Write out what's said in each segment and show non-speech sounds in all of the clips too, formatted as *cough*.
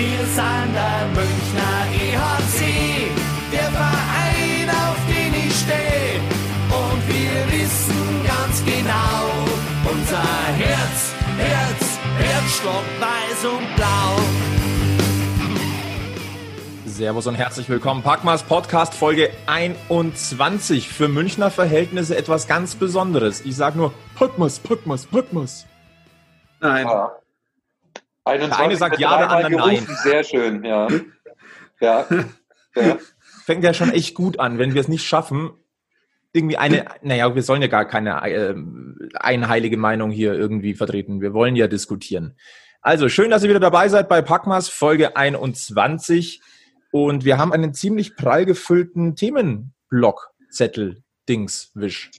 Wir sind der Münchner EHC, der Verein, auf den ich stehe. Und wir wissen ganz genau, unser Herz, Herz, Herzschlag weiß und blau. Servus und herzlich willkommen. Packmas Podcast Folge 21. Für Münchner Verhältnisse etwas ganz Besonderes. Ich sage nur Packmas, Packmas, Packmas. Nein. Ja. Der eine sagt ja, der andere nein. Sehr schön, ja. *laughs* ja. ja. Fängt ja schon echt gut an, wenn wir es nicht schaffen, irgendwie eine, naja, wir sollen ja gar keine äh, einheilige Meinung hier irgendwie vertreten. Wir wollen ja diskutieren. Also schön, dass ihr wieder dabei seid bei Packmas Folge 21. Und wir haben einen ziemlich prall gefüllten Themenblock, Zettel, Dings, Wisch.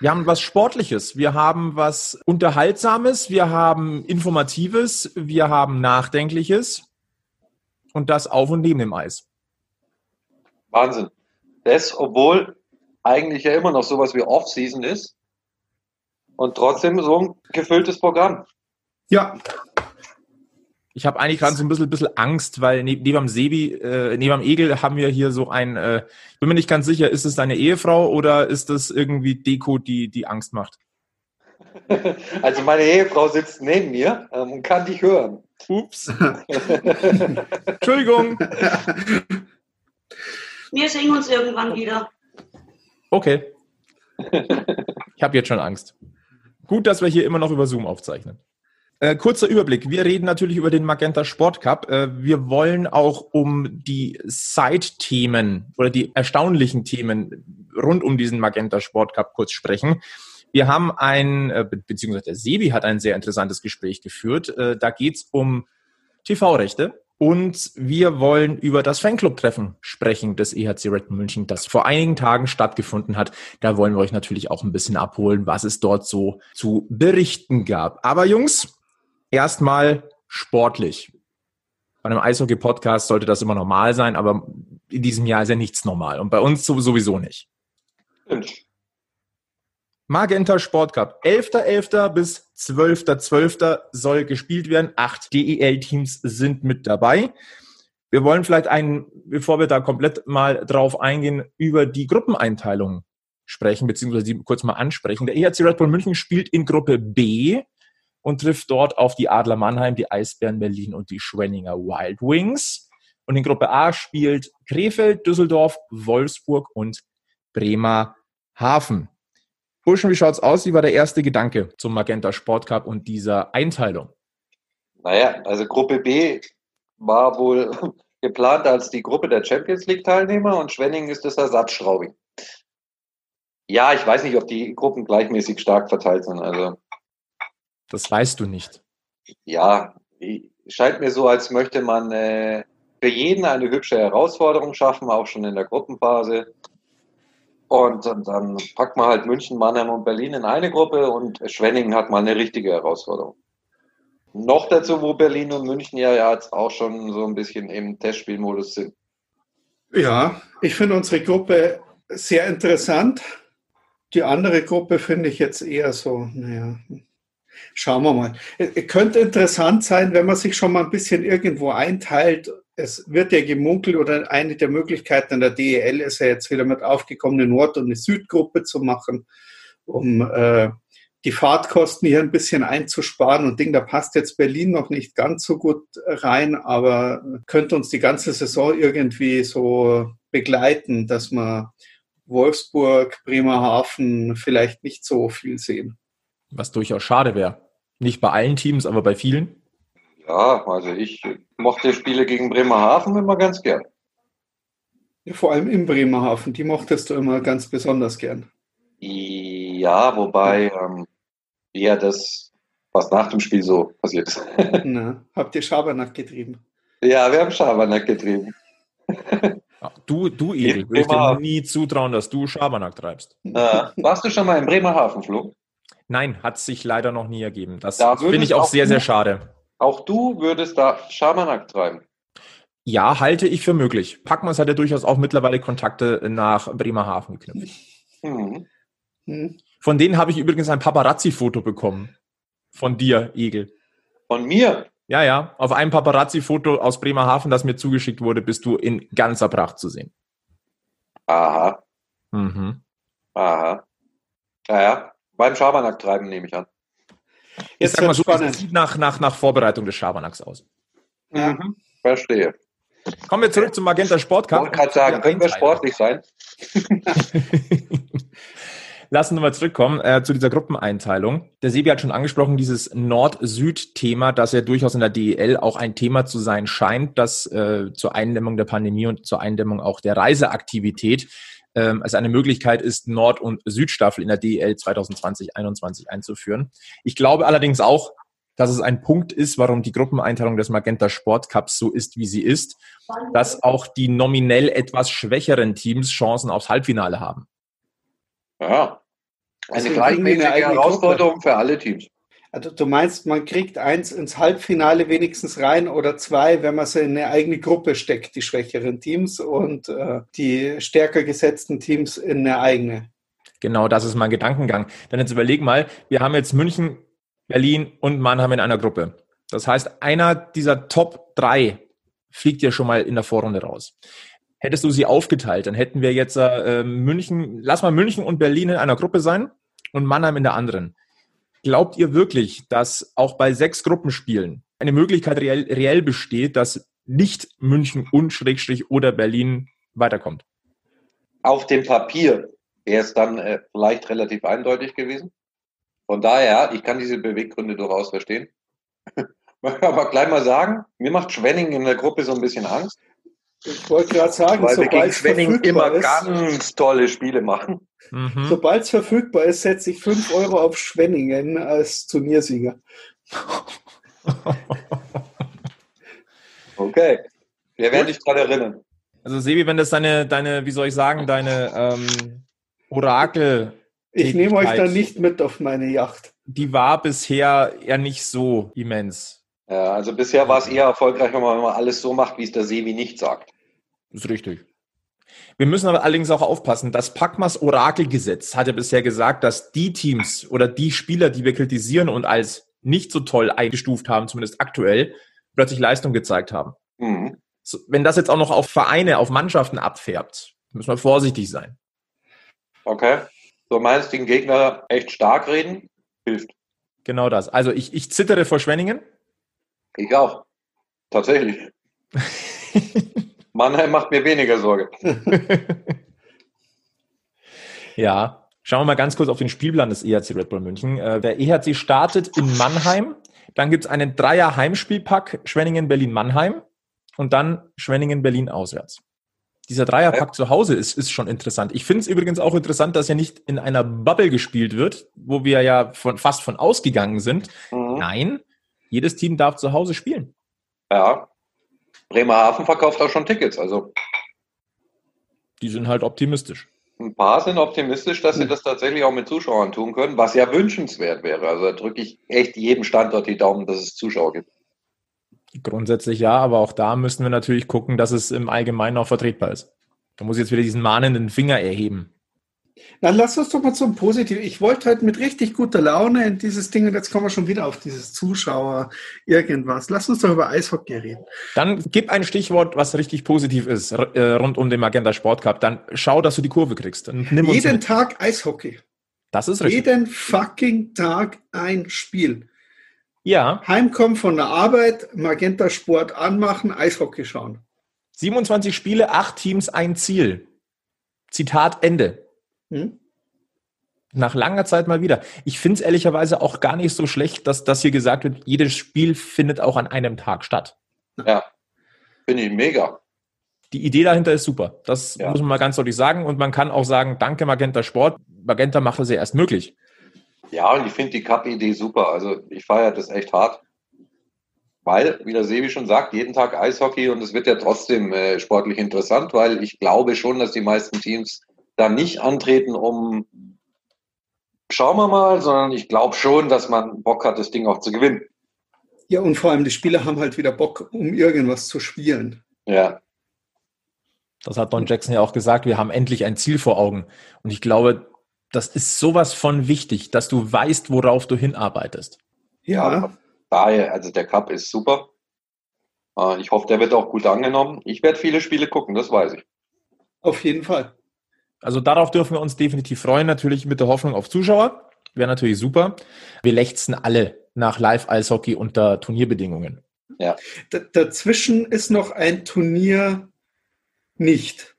Wir haben was Sportliches, wir haben was Unterhaltsames, wir haben Informatives, wir haben Nachdenkliches und das auf und neben dem Eis. Wahnsinn. Das, obwohl eigentlich ja immer noch sowas wie Off-Season ist und trotzdem so ein gefülltes Programm. Ja, ich habe eigentlich gerade so ein bisschen, bisschen Angst, weil neben, neben dem Sebi, äh, neben dem Egel haben wir hier so ein, äh, bin mir nicht ganz sicher, ist es deine Ehefrau oder ist das irgendwie Deko, die, die Angst macht? *laughs* Also meine Ehefrau sitzt neben mir ähm, und kann dich hören. Ups. *laughs* Entschuldigung. Wir sehen uns irgendwann wieder. Okay. Ich habe jetzt schon Angst. Gut, dass wir hier immer noch über Zoom aufzeichnen. Äh, kurzer Überblick. Wir reden natürlich über den Magenta Sport Cup. Äh, wir wollen auch um die Side-Themen oder die erstaunlichen Themen rund um diesen Magenta Sport Cup kurz sprechen. Wir haben ein, äh, beziehungsweise der Sebi hat ein sehr interessantes Gespräch geführt. Äh, da geht's um TV-Rechte. Und wir wollen über das Fanclub-Treffen sprechen des EHC Red München, das vor einigen Tagen stattgefunden hat. Da wollen wir euch natürlich auch ein bisschen abholen, was es dort so zu berichten gab. Aber Jungs, erstmal sportlich. Bei einem Eishockey-Podcast sollte das immer normal sein, aber in diesem Jahr ist ja nichts normal und bei uns sowieso nicht. Stimmt. Magenta Sport Cup. 11.11. bis 12.12. soll gespielt werden. Acht DEL-Teams sind mit dabei. Wir wollen vielleicht einen, bevor wir da komplett mal drauf eingehen, über die Gruppeneinteilung sprechen, beziehungsweise die kurz mal ansprechen. Der EHC Red Bull München spielt in Gruppe B und trifft dort auf die Adler Mannheim, die Eisbären Berlin und die Schwenninger Wild Wings. Und in Gruppe A spielt Krefeld, Düsseldorf, Wolfsburg und Bremerhaven. Burschen, wie schaut's aus? Wie war der erste Gedanke zum Magenta Sport Cup und dieser Einteilung? Naja, also Gruppe B war wohl *laughs* geplant als die Gruppe der Champions League Teilnehmer und Schwenningen ist das Ersatzschraubing. Ja, ich weiß nicht, ob die Gruppen gleichmäßig stark verteilt sind. Also das weißt du nicht. Ja, scheint mir so, als möchte man äh, für jeden eine hübsche Herausforderung schaffen, auch schon in der Gruppenphase. Und, und dann packt man halt München, Mannheim und Berlin in eine Gruppe und Schwenningen hat mal eine richtige Herausforderung. Noch dazu, wo Berlin und München ja jetzt auch schon so ein bisschen im Testspielmodus sind. Ja, ich finde unsere Gruppe sehr interessant. Die andere Gruppe finde ich jetzt eher so, naja, Schauen wir mal. Es könnte interessant sein, wenn man sich schon mal ein bisschen irgendwo einteilt. Es wird ja gemunkelt oder eine der Möglichkeiten an der DEL ist ja jetzt wieder mit aufgekommen, eine Nord- und eine Südgruppe zu machen, um äh, die Fahrtkosten hier ein bisschen einzusparen. Und Ding, da passt jetzt Berlin noch nicht ganz so gut rein, aber könnte uns die ganze Saison irgendwie so begleiten, dass wir Wolfsburg, Bremerhaven vielleicht nicht so viel sehen. Was durchaus schade wäre. Nicht bei allen Teams, aber bei vielen. Ja, also ich mochte Spiele gegen Bremerhaven immer ganz gern. Ja, vor allem in Bremerhaven, die mochtest du immer ganz besonders gern. Ja, wobei ähm, eher das, was nach dem Spiel so passiert ist. *laughs* Na, habt ihr Schabernack getrieben? Ja, wir haben Schabernack getrieben. Du, du Egel, würde ich dir nie zutrauen, dass du Schabernack treibst. Äh, warst du schon mal in Bremerhaven, Flo? Nein, hat sich leider noch nie ergeben. Das da finde ich auch, auch sehr, sehr schade. Auch du würdest da Schabernack treiben. Ja, halte ich für möglich. Packmas hat ja durchaus auch mittlerweile Kontakte nach Bremerhaven geknüpft. Mhm. Mhm. Von denen habe ich übrigens ein Paparazzi-Foto bekommen. Von dir, Egel. Von mir? Ja, ja. Auf einem Paparazzi-Foto aus Bremerhaven, das mir zugeschickt wurde, bist du in ganzer Pracht zu sehen. Aha, Mhm. aha. Ja, ja. Beim Schabernack treiben nehme ich an. Ich Jetzt sag mal so, spannend. es sieht nach, nach, nach Vorbereitung des Schabernacks aus. Mhm. Verstehe. Kommen wir zurück zum Magenta Sport Ich wollte gerade sagen, können wir sportlich sein? *laughs* Lassen wir mal zurückkommen äh, zu dieser Gruppeneinteilung. Der Sebi hat schon angesprochen, dieses Nord-Süd-Thema, das ja durchaus in der DEL auch ein Thema zu sein scheint, das äh, zur Eindämmung der Pandemie und zur Eindämmung auch der Reiseaktivität ähm, als eine Möglichkeit ist, Nord- und Südstaffel in der DEL 2020-21 einzuführen. Ich glaube allerdings auch, dass es ein Punkt ist, warum die Gruppeneinteilung des Magenta Sport Cups so ist, wie sie ist, dass auch die nominell etwas schwächeren Teams Chancen aufs Halbfinale haben. Ja. Die eine gleichmäßige eigene Herausforderung für alle Teams. Also du meinst, man kriegt eins ins Halbfinale wenigstens rein oder zwei, wenn man sie in eine eigene Gruppe steckt, die schwächeren Teams und äh, die stärker gesetzten Teams in eine eigene. Genau, das ist mein Gedankengang. Dann jetzt überleg mal, wir haben jetzt München, Berlin und Mannheim in einer Gruppe. Das heißt, einer dieser Top drei fliegt ja schon mal in der Vorrunde raus. Hättest du sie aufgeteilt, dann hätten wir jetzt äh, München, lass mal München und Berlin in einer Gruppe sein und Mannheim in der anderen. Glaubt ihr wirklich, dass auch bei sechs Gruppenspielen eine Möglichkeit reell, reell besteht, dass nicht München und Schrägstrich oder Berlin weiterkommt? Auf dem Papier wäre es dann äh, vielleicht relativ eindeutig gewesen. Von daher, ich kann diese Beweggründe durchaus verstehen. *laughs* Aber gleich mal sagen, mir macht Schwenning in der Gruppe so ein bisschen Angst, Ich wollte gerade sagen, weil wir sobald gegen es Schwenning verfügbar immer ist, ganz tolle Spiele machen. Mhm. sobald es verfügbar ist, setze ich 5 Euro auf Schwenningen als Turniersieger. *laughs* Okay. Wir werden dich dran erinnern. Also Sebi, wenn das deine, deine, wie soll ich sagen, deine ähm, Orakel, Ich nehme euch dann nicht mit auf meine Yacht. die war bisher eher nicht so immens. Ja, also bisher war es eher erfolgreich, wenn man, alles so macht, wie es der Sevi nicht sagt. Das ist richtig. Wir müssen aber allerdings auch aufpassen. Das Packmas Orakelgesetz hat ja bisher gesagt, dass die Teams oder die Spieler, die wir kritisieren und als nicht so toll eingestuft haben, zumindest aktuell, plötzlich Leistung gezeigt haben. Mhm. So, wenn das jetzt auch noch auf Vereine, auf Mannschaften abfärbt, müssen wir vorsichtig sein. Okay. Du meinst, den Gegner echt stark reden? Hilft. Genau das. Also ich, ich zittere vor Schwenningen. Ich auch. Tatsächlich. *laughs* Mannheim macht mir weniger Sorge. *laughs* Ja, schauen wir mal ganz kurz auf den Spielplan des EHC Red Bull München. Äh, Der EHC startet in Mannheim, dann gibt es einen Dreier Heimspielpack Schwenningen Berlin Mannheim und dann Schwenningen Berlin auswärts. Dieser Dreierpack zu Hause ist, ist schon interessant. Ich finde es übrigens auch interessant, dass ja nicht in einer Bubble gespielt wird, wo wir ja von, fast von ausgegangen sind. Mhm. Nein, jedes Team darf zu Hause spielen. Ja. Bremerhaven verkauft auch schon Tickets. Also Die sind halt optimistisch. ein paar sind optimistisch, dass sie das tatsächlich auch mit Zuschauern tun können, was ja wünschenswert wäre. Also da drücke ich echt jedem Standort die Daumen, dass es Zuschauer gibt. Grundsätzlich ja, aber auch da müssen wir natürlich gucken, dass es im Allgemeinen auch vertretbar ist. Da muss ich jetzt wieder diesen mahnenden Finger erheben. Dann lass uns doch mal zum Positiven. Ich wollte heute mit richtig guter Laune in dieses Ding und jetzt kommen wir schon wieder auf dieses Zuschauer irgendwas. Lass uns doch über Eishockey reden. Dann gib ein Stichwort, was richtig positiv ist, äh, rund um den Magenta Sport Cup. Dann schau, dass du die Kurve kriegst. Jeden mit. Tag Eishockey. Das ist richtig. Jeden fucking Tag ein Spiel. Ja, Heimkommen von der Arbeit, Magenta Sport anmachen, Eishockey schauen. 27 Spiele, 8 Teams, ein Ziel. Zitat Ende. Hm? Nach langer Zeit mal wieder. Ich finde es ehrlicherweise auch gar nicht so schlecht, dass das hier gesagt wird, jedes Spiel findet auch an einem Tag statt. Ja. Finde ich mega. Die Idee dahinter ist super. Das Ja. muss man mal ganz deutlich sagen. Und man kann auch sagen, danke Magenta Sport. Magenta macht das ja erst möglich. Ja, und ich finde die Cup-Idee super. Also ich feiere das echt hart. Weil, wie der Sebi schon sagt, jeden Tag Eishockey und es wird ja trotzdem äh, sportlich interessant, weil ich glaube schon, dass die meisten Teams da nicht antreten, um schauen wir mal, sondern ich glaube schon, dass man Bock hat, das Ding auch zu gewinnen. Ja, und vor allem die Spieler haben halt wieder Bock, um irgendwas zu spielen. Ja, Das hat Don Jackson ja auch gesagt. Wir haben endlich ein Ziel vor Augen. Und ich glaube, das ist sowas von wichtig, dass du weißt, worauf du hinarbeitest. Ja, daher, also der Cup ist super. Äh, ich hoffe, der wird auch gut angenommen. Ich werde viele Spiele gucken, das weiß ich. Auf jeden Fall. Also darauf dürfen wir uns definitiv freuen, natürlich mit der Hoffnung auf Zuschauer. Wäre natürlich super. Wir lechzen alle nach Live-Eishockey unter Turnierbedingungen. Ja. D dazwischen ist noch ein Turnier nicht.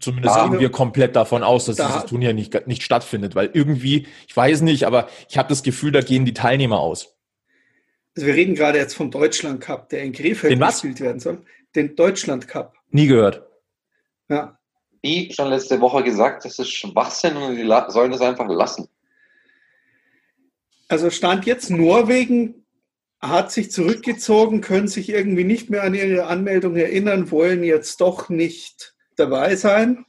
Zumindest Ja. gehen wir komplett davon aus, dass Da- dieses Turnier nicht, nicht stattfindet, weil irgendwie, ich weiß nicht, aber ich habe das Gefühl, da gehen die Teilnehmer aus. Also wir reden gerade jetzt vom Deutschland Cup, der in Krefeld Den was? gespielt werden soll. Den Deutschland Cup. Nie gehört. Ja. Wie schon letzte Woche gesagt, das ist Schwachsinn und die sollen das einfach lassen. Also stand jetzt Norwegen hat sich zurückgezogen, können sich irgendwie nicht mehr an ihre Anmeldung erinnern, wollen jetzt doch nicht dabei sein.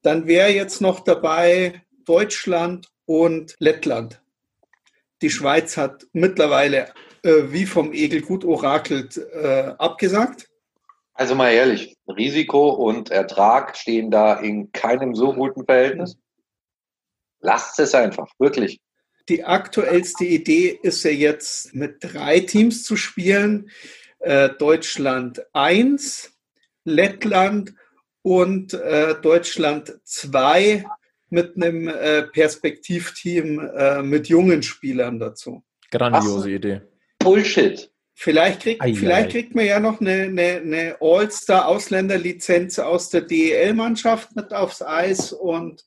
Dann wäre jetzt noch dabei Deutschland und Lettland. Die Schweiz hat mittlerweile, äh, wie vom Egel gut orakelt, äh, abgesagt. Also mal ehrlich, Risiko und Ertrag stehen da in keinem so guten Verhältnis. Lasst es einfach, wirklich. Die aktuellste Idee ist ja jetzt mit drei Teams zu spielen. Äh, Deutschland 1, Lettland und äh, Deutschland 2 mit einem äh, Perspektivteam äh, mit jungen Spielern dazu. Grandiose so. Idee. Bullshit. Vielleicht kriegt, Ei, ei, vielleicht ei. kriegt man ja noch eine, eine, eine All-Star-Ausländerlizenz aus der DEL-Mannschaft mit aufs Eis und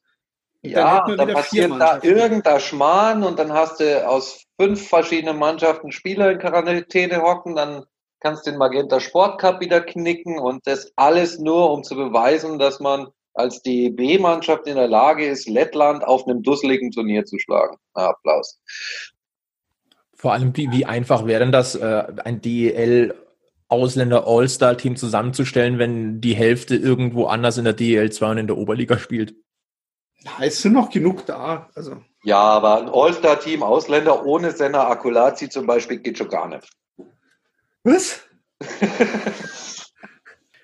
dann Ja, dann wieder passiert da Mannschaften. irgendein Schmarrn und dann hast du aus fünf verschiedenen Mannschaften Spieler in Quarantäne hocken, dann kannst du den Magenta Sport Cup wieder knicken und das alles nur, um zu beweisen, dass man als DEB-Mannschaft in der Lage ist, Lettland auf einem dusseligen Turnier zu schlagen. Na, Applaus. Vor allem, wie, wie einfach wäre denn das, äh, ein DEL Ausländer All-Star-Team zusammenzustellen, wenn die Hälfte irgendwo anders in der DEL 2 und in der Oberliga spielt? Da ist noch genug da. Also. Ja, aber ein All-Star-Team Ausländer ohne Senna Akulazi zum Beispiel geht schon gar nicht. Was? *laughs*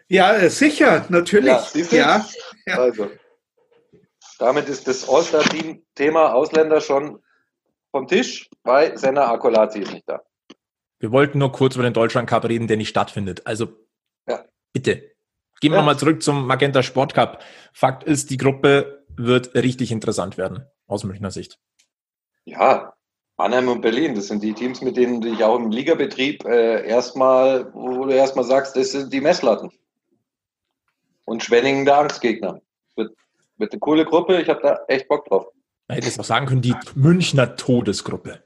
Ja, äh, sicher, natürlich. Ja, Ja. Also, damit ist das All-Star-Team-Thema Ausländer schon vom Tisch, weil Senna Akulazi ist nicht da. Wir wollten nur kurz über den Deutschland Cup reden, der nicht stattfindet. Also Ja. bitte. Gehen wir Ja. nochmal zurück zum Magenta Sport Cup. Fakt ist, die Gruppe wird richtig interessant werden, aus Münchner Sicht. Ja, Mannheim und Berlin, das sind die Teams, mit denen du dich auch im Ligabetrieb äh, erstmal, wo du erstmal sagst, das sind die Messlatten. Und Schwenningen der Angstgegner. Wird, wird eine coole Gruppe, ich habe da echt Bock drauf. Man hätte es auch sagen können, die Münchner Todesgruppe.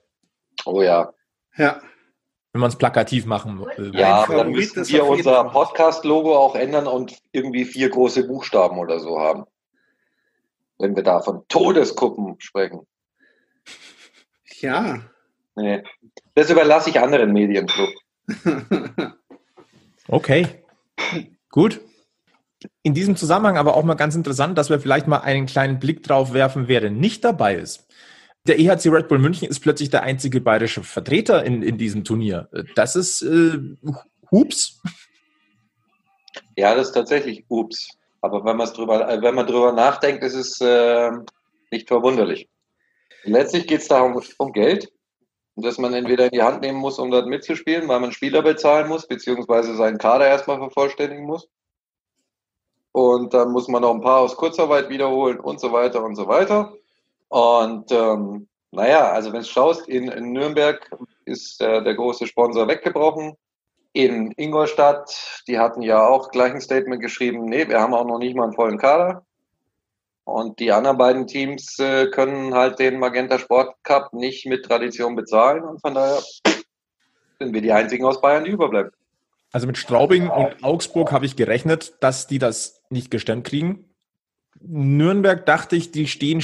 Oh ja. ja. Wenn man es plakativ machen will. Ja, aber dann ist wir unser Podcast-Logo auch ändern und irgendwie vier große Buchstaben oder so haben. Wenn wir da von Todesgruppen sprechen. Ja. Nee. Das überlasse ich anderen Medienclub. *laughs* Okay. Gut. In diesem Zusammenhang aber auch mal ganz interessant, dass wir vielleicht mal einen kleinen Blick drauf werfen, wer denn nicht dabei ist. Der EHC Red Bull München ist plötzlich der einzige bayerische Vertreter in, in diesem Turnier. Das ist äh, Hups. Ja, das ist tatsächlich ups. Aber wenn, drüber, äh, wenn man drüber nachdenkt, ist es äh, nicht verwunderlich. Letztlich geht es da um, Geld, das man entweder in die Hand nehmen muss, um dort mitzuspielen, weil man Spieler bezahlen muss, beziehungsweise seinen Kader erstmal vervollständigen muss. Und dann muss man noch ein paar aus Kurzarbeit wiederholen und so weiter und so weiter. Und ähm, naja, also wenn du schaust, in, in Nürnberg ist äh, der große Sponsor weggebrochen. In Ingolstadt, die hatten ja auch gleich ein Statement geschrieben, nee, wir haben auch noch nicht mal einen vollen Kader. Und die anderen beiden Teams äh, können halt den Magenta Sport Cup nicht mit Tradition bezahlen. Und von daher sind wir die einzigen aus Bayern, die überbleiben. Also mit Straubing und Augsburg habe ich gerechnet, dass die das nicht gestemmt kriegen. Nürnberg dachte ich, die stehen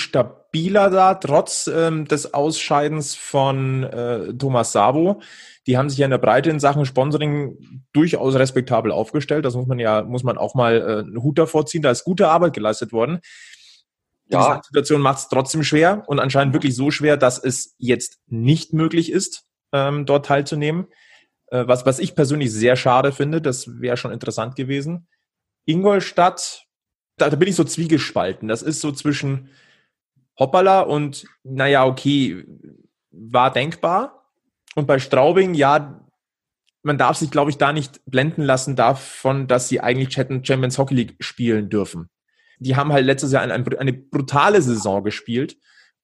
stabiler da, trotz ähm, des Ausscheidens von äh, Thomas Sabo. Die haben sich ja in der Breite in Sachen Sponsoring durchaus respektabel aufgestellt. Das muss man ja, muss man auch mal äh, einen Hut davor ziehen. Da ist gute Arbeit geleistet worden. Die Ja, Situation macht es trotzdem schwer und anscheinend wirklich so schwer, dass es jetzt nicht möglich ist, ähm, dort teilzunehmen. Äh, was, was ich persönlich sehr schade finde, das wäre schon interessant gewesen. Ingolstadt, da, da bin ich so zwiegespalten. Das ist so zwischen Hoppala und, naja, okay, war denkbar. Und bei Straubing, ja, man darf sich, glaube ich, da nicht blenden lassen davon, dass sie eigentlich hätten Champions Hockey League spielen dürfen. Die haben halt letztes Jahr eine, eine brutale Saison gespielt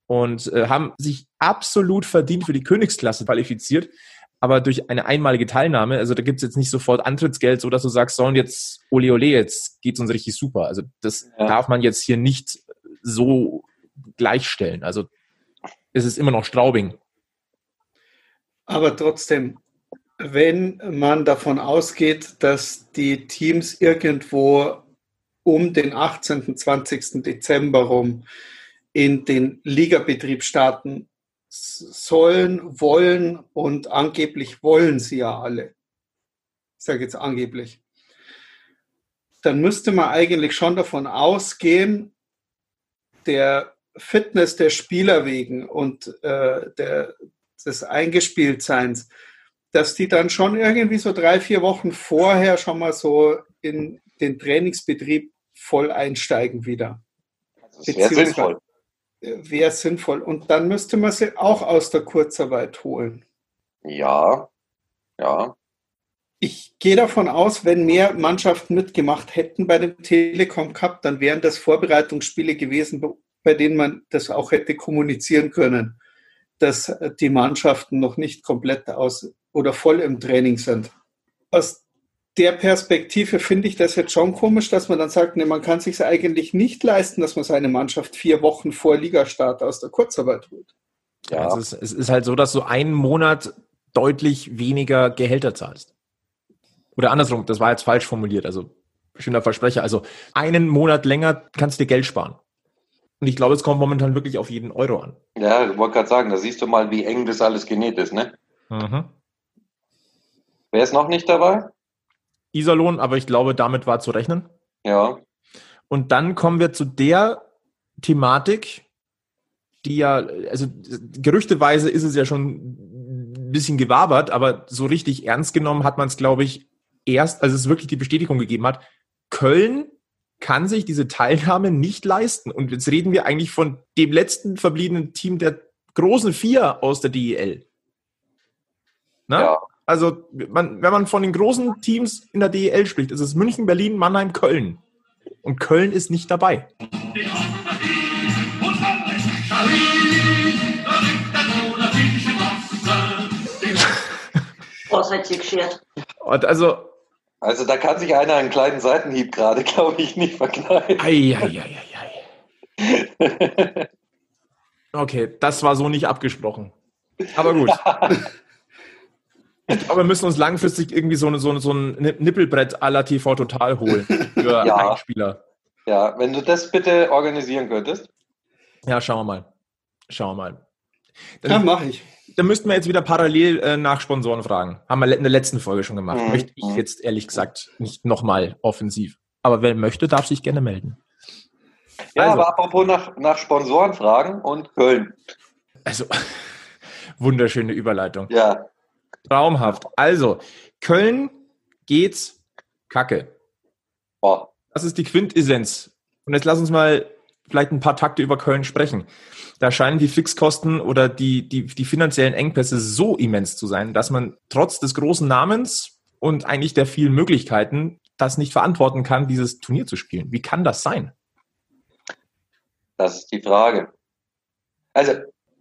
und äh, haben sich absolut verdient für die Königsklasse qualifiziert, aber durch eine einmalige Teilnahme, also da gibt es jetzt nicht sofort Antrittsgeld, so dass du sagst, sollen jetzt ole ole, jetzt geht's uns richtig super. Also das ja. darf man jetzt hier nicht so gleichstellen. Also es ist immer noch Straubing. Aber trotzdem, wenn man davon ausgeht, dass die Teams irgendwo um den 18., 20. Dezember rum in den Ligabetrieb starten sollen, wollen und angeblich wollen sie ja alle. Ich sage jetzt angeblich. Dann müsste man eigentlich schon davon ausgehen, der Fitness der Spieler wegen und äh, der, des Eingespieltseins, dass die dann schon irgendwie so drei, vier Wochen vorher schon mal so in den Trainingsbetrieb voll einsteigen wieder. Das wäre sinnvoll. Wäre sinnvoll. Und dann müsste man sie auch aus der Kurzarbeit holen. Ja, ja. Ich gehe davon aus, wenn mehr Mannschaften mitgemacht hätten bei dem Telekom Cup, dann wären das Vorbereitungsspiele gewesen, bei denen man das auch hätte kommunizieren können, dass die Mannschaften noch nicht komplett aus oder voll im Training sind. Aus der Perspektive finde ich das jetzt schon komisch, dass man dann sagt, nee, man kann sich eigentlich nicht leisten, dass man seine Mannschaft vier Wochen vor Ligastart aus der Kurzarbeit holt. Ja, also es, ist, es ist halt so, dass du einen Monat deutlich weniger Gehälter zahlst. Oder andersrum, das war jetzt falsch formuliert, also bestimmter Versprecher. Also einen Monat länger kannst du dir Geld sparen. Und ich glaube, es kommt momentan wirklich auf jeden Euro an. Ja, ich wollte gerade sagen, da siehst du mal, wie eng das alles genäht ist, ne? Mhm. Wer ist noch nicht dabei? Iserlohn, aber ich glaube, damit war zu rechnen. Ja. Und dann kommen wir zu der Thematik, die ja, also gerüchteweise ist es ja schon ein bisschen gewabert, aber so richtig ernst genommen hat man es, glaube ich, erst, als es wirklich die Bestätigung gegeben hat. Köln kann sich diese Teilnahme nicht leisten. Und jetzt reden wir eigentlich von dem letzten verbliebenen Team der großen Vier aus der DEL. Na? Ja. Also, man, wenn man von den großen Teams in der DEL spricht, ist es München, Berlin, Mannheim, Köln. Und Köln ist nicht dabei. Oh, seid ihr geschert. Und also, also da kann sich einer einen kleinen Seitenhieb gerade, *laughs* glaube ich, nicht verkneifen. Ei, ei, ei, ei, okay, das war so nicht abgesprochen. Aber gut. *laughs* Ich glaube, wir müssen uns langfristig irgendwie so, eine, so, eine, so ein Nippelbrett à la TV Total holen für ja. Spieler. Ja, wenn du das bitte organisieren könntest. Ja, schauen wir mal. Schauen wir mal. Dann, ja, mache ich. Dann müssten wir jetzt wieder parallel äh, nach Sponsoren fragen. Haben wir in der letzten Folge schon gemacht. Mhm. Möchte ich jetzt ehrlich gesagt nicht nochmal offensiv. Aber wer möchte, darf sich gerne melden. Ja, also, aber apropos nach, nach Sponsoren fragen und Köln. Also, *laughs* wunderschöne Überleitung. Ja. Traumhaft. Also, Köln geht's kacke. Oh. Das ist die Quintessenz. Und jetzt lass uns mal vielleicht ein paar Takte über Köln sprechen. Da scheinen die Fixkosten oder die, die, die finanziellen Engpässe so immens zu sein, dass man trotz des großen Namens und eigentlich der vielen Möglichkeiten das nicht verantworten kann, dieses Turnier zu spielen. Wie kann das sein? Das ist die Frage. Also,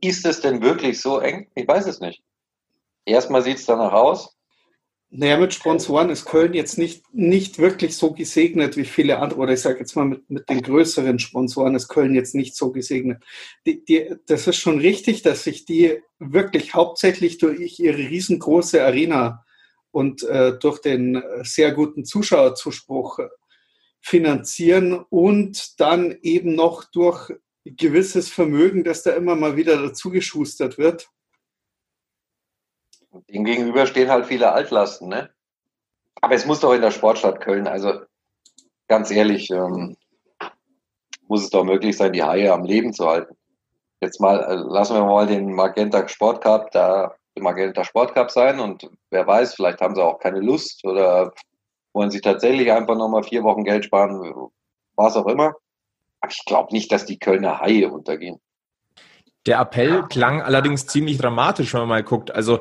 ist es denn wirklich so eng? Ich weiß es nicht. Erstmal sieht es danach aus. Naja, mit Sponsoren ist Köln jetzt nicht, nicht wirklich so gesegnet wie viele andere, oder ich sage jetzt mal mit, mit den größeren Sponsoren ist Köln jetzt nicht so gesegnet. Die, die, das ist schon richtig, dass sich die wirklich hauptsächlich durch ihre riesengroße Arena und äh, durch den sehr guten Zuschauerzuspruch finanzieren und dann eben noch durch gewisses Vermögen, das da immer mal wieder dazugeschustert wird. Dem gegenüber stehen halt viele Altlasten, ne? Aber es muss doch in der Sportstadt Köln, also ganz ehrlich, ähm, muss es doch möglich sein, die Haie am Leben zu halten. Jetzt mal, also lassen wir mal den Magenta Sport Cup da, den Magenta Sport Cup sein und wer weiß, vielleicht haben sie auch keine Lust oder wollen sie tatsächlich einfach nochmal vier Wochen Geld sparen, was auch immer. Aber ich glaube nicht, dass die Kölner Haie untergehen. Der Appell klang allerdings ziemlich dramatisch, wenn man mal guckt. Also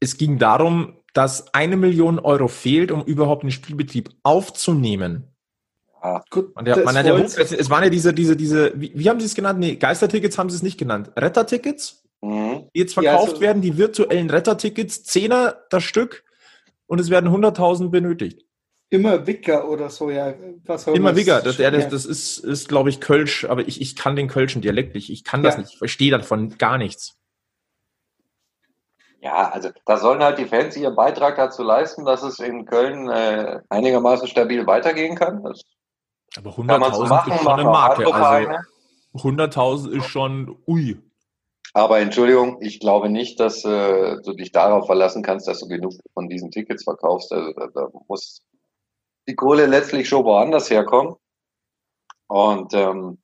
Es ging darum, dass eine Million Euro fehlt, um überhaupt einen Spielbetrieb aufzunehmen. Ja. Gut, Man, der, man hat ja, es, waren ja diese, diese, diese, wie, wie haben sie es genannt? Nee, Geistertickets haben sie es nicht genannt. Rettertickets, Mhm. die jetzt Ja, verkauft also- werden, die virtuellen Rettertickets, Zehner das Stück und es werden 100.000 benötigt. immer Wicker oder so, ja. Was Immer. Wigger, das, ja, das, Ja. das ist, ist glaube ich, Kölsch, aber ich, ich kann den Kölschen Dialekt nicht. Ich kann das Ja. nicht. Ich verstehe davon gar nichts. Ja, also da sollen halt die Fans ihren Beitrag dazu leisten, dass es in Köln äh, einigermaßen stabil weitergehen kann. Das Aber kann man so 100.000 machen, ist schon eine Marke. Also Vereine. 100.000 ist schon, ui. Aber Entschuldigung, ich glaube nicht, dass äh, du dich darauf verlassen kannst, dass du genug von diesen Tickets verkaufst. Also, da, da muss die Kohle letztlich schon woanders herkommen. Und ähm,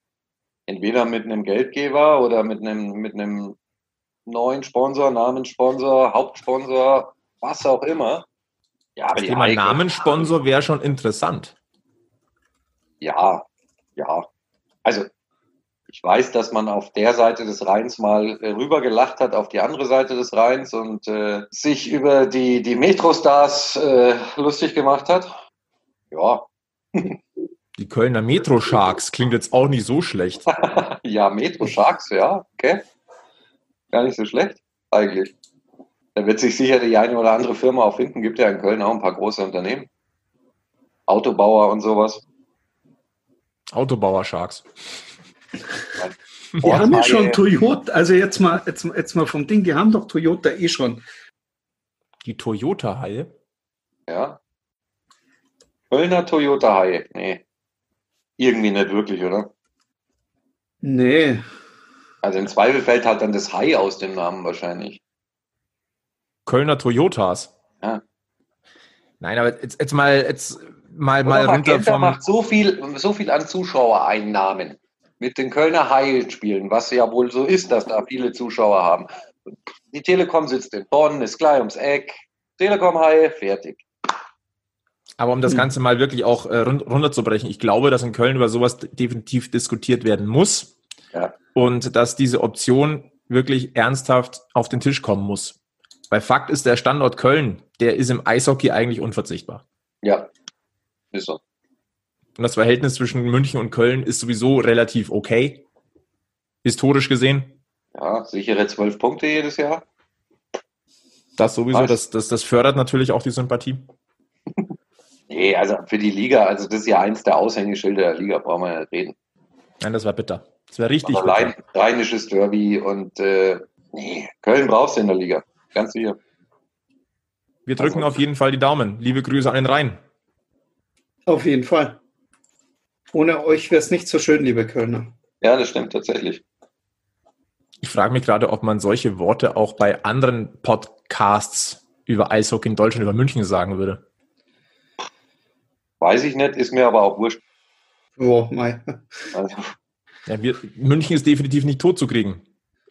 entweder mit einem Geldgeber oder mit einem, mit einem neuen Sponsor, Namenssponsor, Hauptsponsor, was auch immer. Ja, aber Das Thema Heike- Namenssponsor wäre schon interessant. Ja, ja. Also ich weiß, dass man auf der Seite des Rheins mal äh, rübergelacht hat auf die andere Seite des Rheins und äh, sich über die, die Metrostars äh, lustig gemacht hat. Ja, *laughs* Die Kölner Metro Sharks klingt jetzt auch nicht so schlecht. *laughs* ja, Metro Sharks, ja, okay. Gar nicht so schlecht, eigentlich. Da wird sich sicher die eine oder andere Firma auch finden. Gibt ja in Köln auch ein paar große Unternehmen. Autobauer und sowas. Autobauer Sharks. Die haben ja schon Orthaie. Toyota, also jetzt mal, jetzt, jetzt mal vom Ding, die haben doch Toyota eh schon. Die Toyota-Haie. Ja. Kölner Toyota Haie. Nee. Irgendwie nicht wirklich, oder? Nee, Also im Zweifel fällt halt dann das Hai aus dem Namen wahrscheinlich. Kölner Toyotas. Ja. Nein, aber jetzt, jetzt mal, jetzt mal, Oder mal runter vom. macht so viel, so viel an Zuschauereinnahmen mit den Kölner Haie-Spielen, was ja wohl so ist, dass da viele Zuschauer haben. Die Telekom sitzt in Bonn, ist gleich ums Eck. Telekom Haie, fertig. Aber um das Hm. Ganze mal wirklich auch äh, run- runterzubrechen, ich glaube, dass in Köln über sowas definitiv diskutiert werden muss Ja. und dass diese Option wirklich ernsthaft auf den Tisch kommen muss. Weil Fakt ist, der Standort Köln, der ist im Eishockey eigentlich unverzichtbar. Ja, ist so. Und das Verhältnis zwischen München und Köln ist sowieso relativ okay. Historisch gesehen. Ja, sichere zwölf Punkte jedes Jahr. Das sowieso, das, das, das fördert natürlich auch die Sympathie. *laughs* Nee, also für die Liga, also das ist ja eins der Aushängeschilder der Liga, brauchen wir nicht reden. Nein, das war bitter. Das wäre richtig. Rhein, rheinisches Derby und äh, nee, Köln brauchst du in der Liga. Ganz sicher. Wir drücken Also- auf jeden Fall die Daumen. Liebe Grüße an den Rhein. auf jeden Fall. Ohne euch wäre es nicht so schön, liebe Kölner. Ja, das stimmt tatsächlich. Ich frage mich gerade, ob man solche Worte auch bei anderen Podcasts über Eishockey in Deutschland, über München sagen würde. Weiß ich nicht, ist mir aber auch wurscht. Oh, mei. Also, Ja, wir, München ist definitiv nicht tot zu kriegen.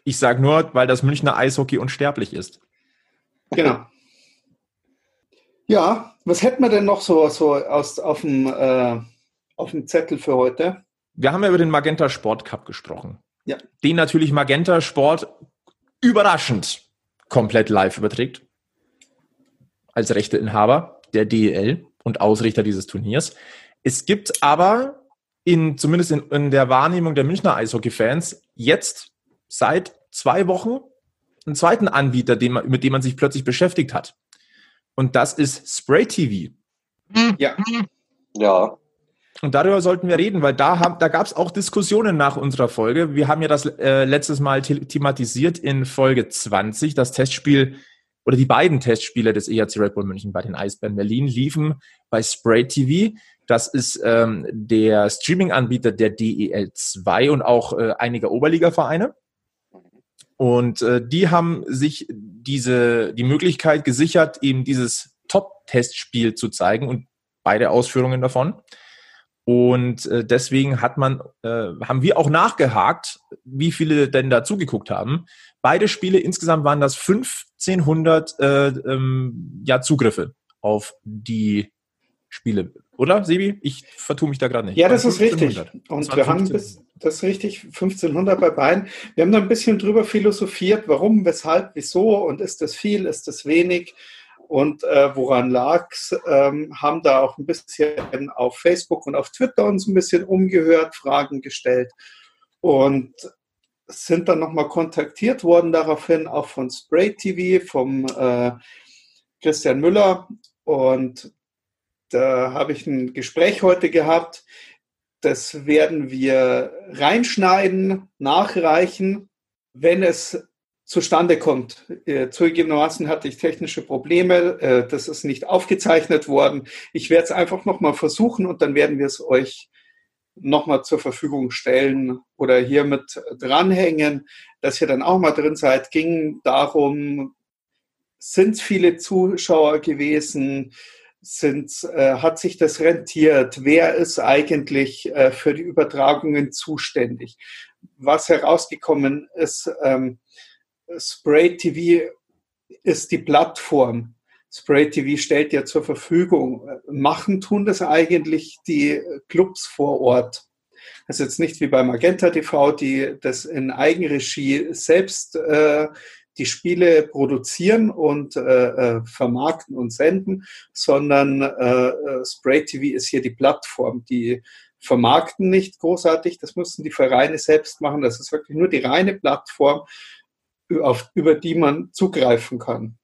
Ich sage nur, weil das Münchner Eishockey unsterblich ist. Genau. Ja, was hätten wir denn noch so, so aus, auf, dem, äh, auf dem Zettel für heute? Wir haben ja über den Magenta Sport Cup gesprochen. Ja. Den natürlich Magenta Sport überraschend komplett live überträgt. Als Rechteinhaber der DEL und Ausrichter dieses Turniers. Es gibt aber in, zumindest in, in der Wahrnehmung der Münchner Eishockey-Fans jetzt seit zwei Wochen einen zweiten Anbieter, den man, mit dem man sich plötzlich beschäftigt hat. Und das ist Spray TV. Ja, ja, Und darüber sollten wir reden, weil da, haben, da gab es auch Diskussionen nach unserer Folge. Wir haben ja das äh, letztes Mal the thematisiert in Folge 20. Das Testspiel oder die beiden Testspiele des EHC Red Bull München bei den Eisbären Berlin liefen bei Spray TV. Das ist ähm, der Streaming-Anbieter der DEL2 und auch äh, einiger Oberliga-Vereine. Und äh, die haben sich diese, die Möglichkeit gesichert, eben dieses Top-Testspiel zu zeigen und beide Ausführungen davon. Und äh, deswegen hat man, äh, haben wir auch nachgehakt, wie viele denn da zugeguckt haben. Beide Spiele insgesamt waren das 1500 äh, ähm, ja, Zugriffe auf die Spiele, oder, Sebi? Ich vertue mich da gerade nicht. Ja, das ist richtig. Und wir haben bis, das ist richtig, 1500 bei beiden. Wir haben da ein bisschen drüber philosophiert, warum, weshalb, wieso und ist das viel, ist das wenig und äh, woran lag's? Ähm, haben da auch ein bisschen auf Facebook und auf Twitter uns ein bisschen umgehört, Fragen gestellt und sind dann nochmal kontaktiert worden daraufhin, auch von Spray TV, vom äh, Christian Müller. Und da habe ich ein Gespräch heute gehabt. Das werden wir reinschneiden, nachreichen, wenn es zustande kommt. Äh, zugegebenermaßen hatte ich technische Probleme. Äh, das ist nicht aufgezeichnet worden. Ich werde es einfach nochmal versuchen und dann werden wir es euch nochmal zur Verfügung stellen oder hier mit dranhängen, dass ihr dann auch mal drin seid. Ging darum, sind viele Zuschauer gewesen? Sind, äh, hat sich das rentiert? Wer ist eigentlich äh, für die Übertragungen zuständig? Was herausgekommen ist, ähm, Spray TV ist die Plattform. Spray TV stellt ja zur Verfügung. Machen tun das eigentlich die Clubs vor Ort. Das ist jetzt nicht wie bei Magenta TV, die das in Eigenregie selbst äh, die Spiele produzieren und äh, äh vermarkten und senden, sondern äh, äh Spray TV ist hier die Plattform, die vermarkten nicht großartig, das müssen die Vereine selbst machen. Das ist wirklich nur die reine Plattform, auf, über die man zugreifen kann.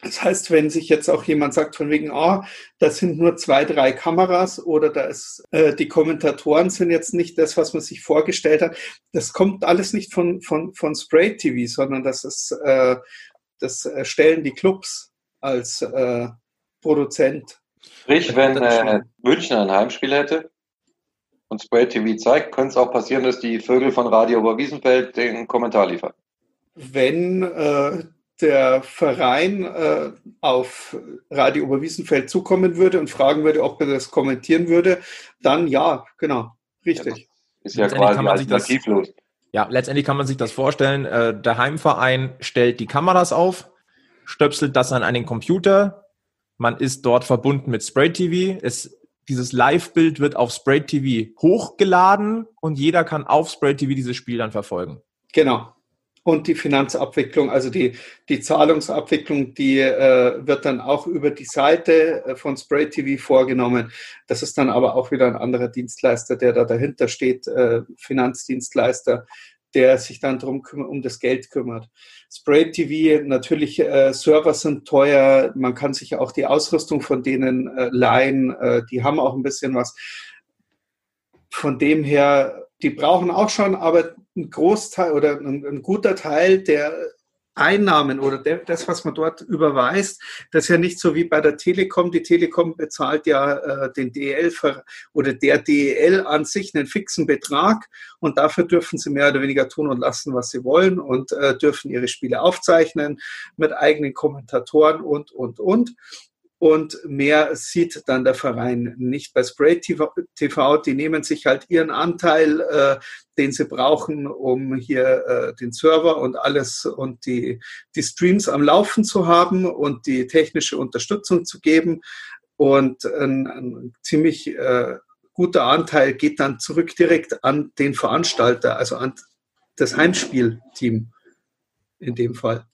Das heißt, wenn sich jetzt auch jemand sagt von wegen, ah, oh, das sind nur zwei, drei Kameras oder da ist, äh, die Kommentatoren sind jetzt nicht das, was man sich vorgestellt hat, das kommt alles nicht von, von, von Spray TV, sondern das ist, äh, das stellen die Clubs als äh, Produzent. Sprich, wenn äh, München ein Heimspiel hätte und Spray TV zeigt, könnte es auch passieren, dass die Vögel von Radio Oberwiesenfeld den Kommentar liefern wenn äh, der Verein äh, auf Radio Oberwiesenfeld zukommen würde und fragen würde, ob er das kommentieren würde, dann ja, genau, richtig. Ja, ist ja quasi alternativlos. Ja, letztendlich kann man sich das vorstellen. Äh, der Heimverein stellt die Kameras auf, stöpselt das an einen Computer. Man ist dort verbunden mit Spray TV. Es, dieses Live-Bild wird auf Spray TV hochgeladen und jeder kann auf Spray TV dieses Spiel dann verfolgen. Genau und die Finanzabwicklung, also die, die Zahlungsabwicklung, die äh, wird dann auch über die Seite äh, von Spray TV vorgenommen. Das ist dann aber auch wieder ein anderer Dienstleister, der da dahinter steht, äh, Finanzdienstleister, der sich dann drum um das Geld kümmert. Spray TV, natürlich, äh, Server sind teuer, man kann sich auch die Ausrüstung von denen äh, leihen, äh, die haben auch ein bisschen was. Von dem her, die brauchen auch schon, aber ein Großteil oder ein, ein guter Teil der Einnahmen oder der, das, was man dort überweist, das ist ja nicht so wie bei der Telekom. Die Telekom bezahlt ja äh, den DEL oder der DEL an sich einen fixen Betrag und dafür dürfen sie mehr oder weniger tun und lassen, was sie wollen und äh, dürfen ihre Spiele aufzeichnen mit eigenen Kommentatoren und, und, und und mehr sieht dann der Verein nicht. Bei Spray TV, die nehmen sich halt ihren Anteil, äh, den sie brauchen, um hier äh, den Server und alles und die, die Streams am Laufen zu haben und die technische Unterstützung zu geben. Und ein, ein ziemlich äh, guter Anteil geht dann zurück direkt an den Veranstalter, also an das Heimspielteam in dem Fall.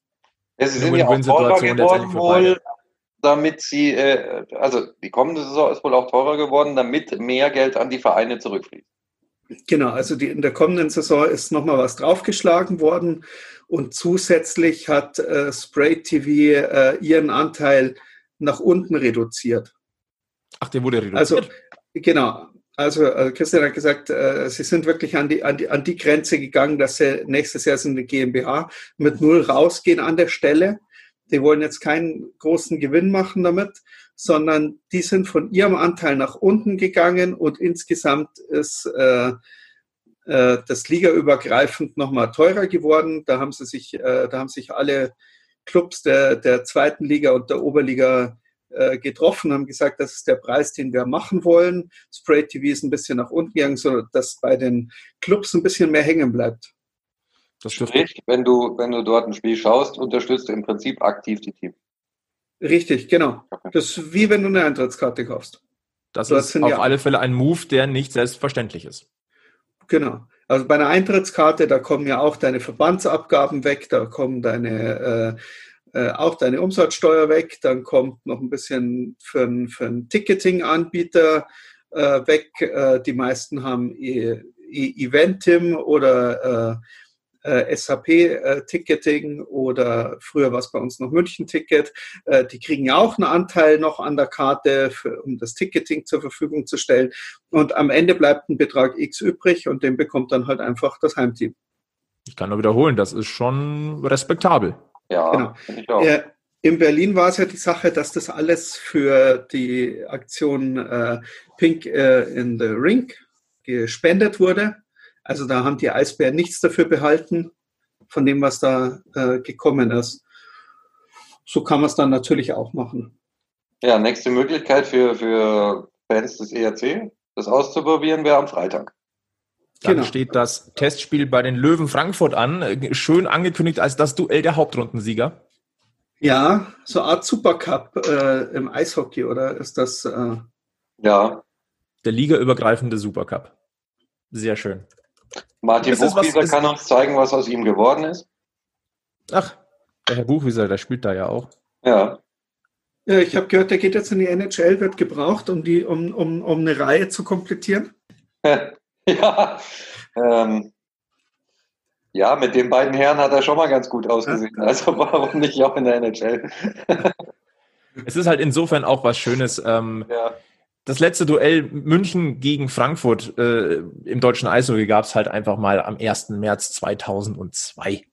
Ja, sie sind ja auch teurer geworden wohl damit sie, äh, also die kommende Saison ist wohl auch teurer geworden, damit mehr Geld an die Vereine zurückfließt. Genau, also die, in der kommenden Saison ist nochmal was draufgeschlagen worden und zusätzlich hat äh, Spray TV äh, ihren Anteil nach unten reduziert. Ach, der wurde reduziert? Also, genau. Also äh, Christian hat gesagt, äh, sie sind wirklich an die, an, die, an die Grenze gegangen, dass sie nächstes Jahr sind eine GmbH mit null rausgehen an der Stelle. Die wollen jetzt keinen großen Gewinn machen damit, sondern die sind von ihrem Anteil nach unten gegangen und insgesamt ist äh, äh, das ligaübergreifend nochmal teurer geworden. Da haben sie sich, äh, da haben sich alle Clubs der, der zweiten Liga und der Oberliga äh, getroffen, haben gesagt, das ist der Preis, den wir machen wollen. Spray TV ist ein bisschen nach unten gegangen, sodass bei den Clubs ein bisschen mehr hängen bleibt. Das Sprich, wenn du, wenn du dort ein Spiel schaust, unterstützt du im Prinzip aktiv die Team. Richtig, genau. Okay. Das ist wie wenn du eine Eintrittskarte kaufst. Das Dort ist auf ja- alle Fälle ein Move, der nicht selbstverständlich ist. Genau. Also bei einer Eintrittskarte, da kommen ja auch deine Verbandsabgaben weg, da kommen deine äh, äh, auch deine Umsatzsteuer weg, dann kommt noch ein bisschen für, ein- für einen Ticketing-Anbieter äh, weg. Äh, die meisten haben e e Eventim oder äh, äh, SAP-Ticketing oder früher war es bei uns noch München-Ticket. Äh, die kriegen ja auch einen Anteil noch an der Karte, für, um das Ticketing zur Verfügung zu stellen. Und am Ende bleibt ein Betrag X übrig und den bekommt dann halt einfach das Heimteam. Ich kann nur wiederholen, das ist schon respektabel. Ja, Genau. auch. Äh, in Berlin war es ja die Sache, dass das alles für die Aktion äh, Pink äh, in the Ring gespendet wurde. Also da haben die Eisbären nichts dafür behalten, von dem, was da äh, gekommen ist. So kann man es dann natürlich auch machen. Ja, nächste Möglichkeit für, für Fans des ERC, das auszuprobieren, wäre am Freitag. Dann Genau. steht das Testspiel bei den Löwen Frankfurt an, schön angekündigt als das Duell der Hauptrundensieger. Ja, so eine Art Supercup äh, im Eishockey, oder ist das? Äh, Ja, Der ligaübergreifende Supercup. Sehr schön. Martin was- Buchwieser kann uns zeigen, was aus ihm geworden ist. Ach, der Herr Buchwieser, der spielt da ja auch. Ja, ja, ich habe gehört, der geht jetzt in die NHL, wird gebraucht, um, die, um, um, um eine Reihe zu komplettieren. *laughs* ja. Ähm, ja, mit den beiden Herren hat er schon mal ganz gut ausgesehen. Also warum nicht auch in der NHL? *laughs* Es ist halt insofern auch was Schönes. Ähm, Ja, das letzte Duell München gegen Frankfurt äh, im deutschen Eishockey gab es halt einfach mal am 1. März 2002.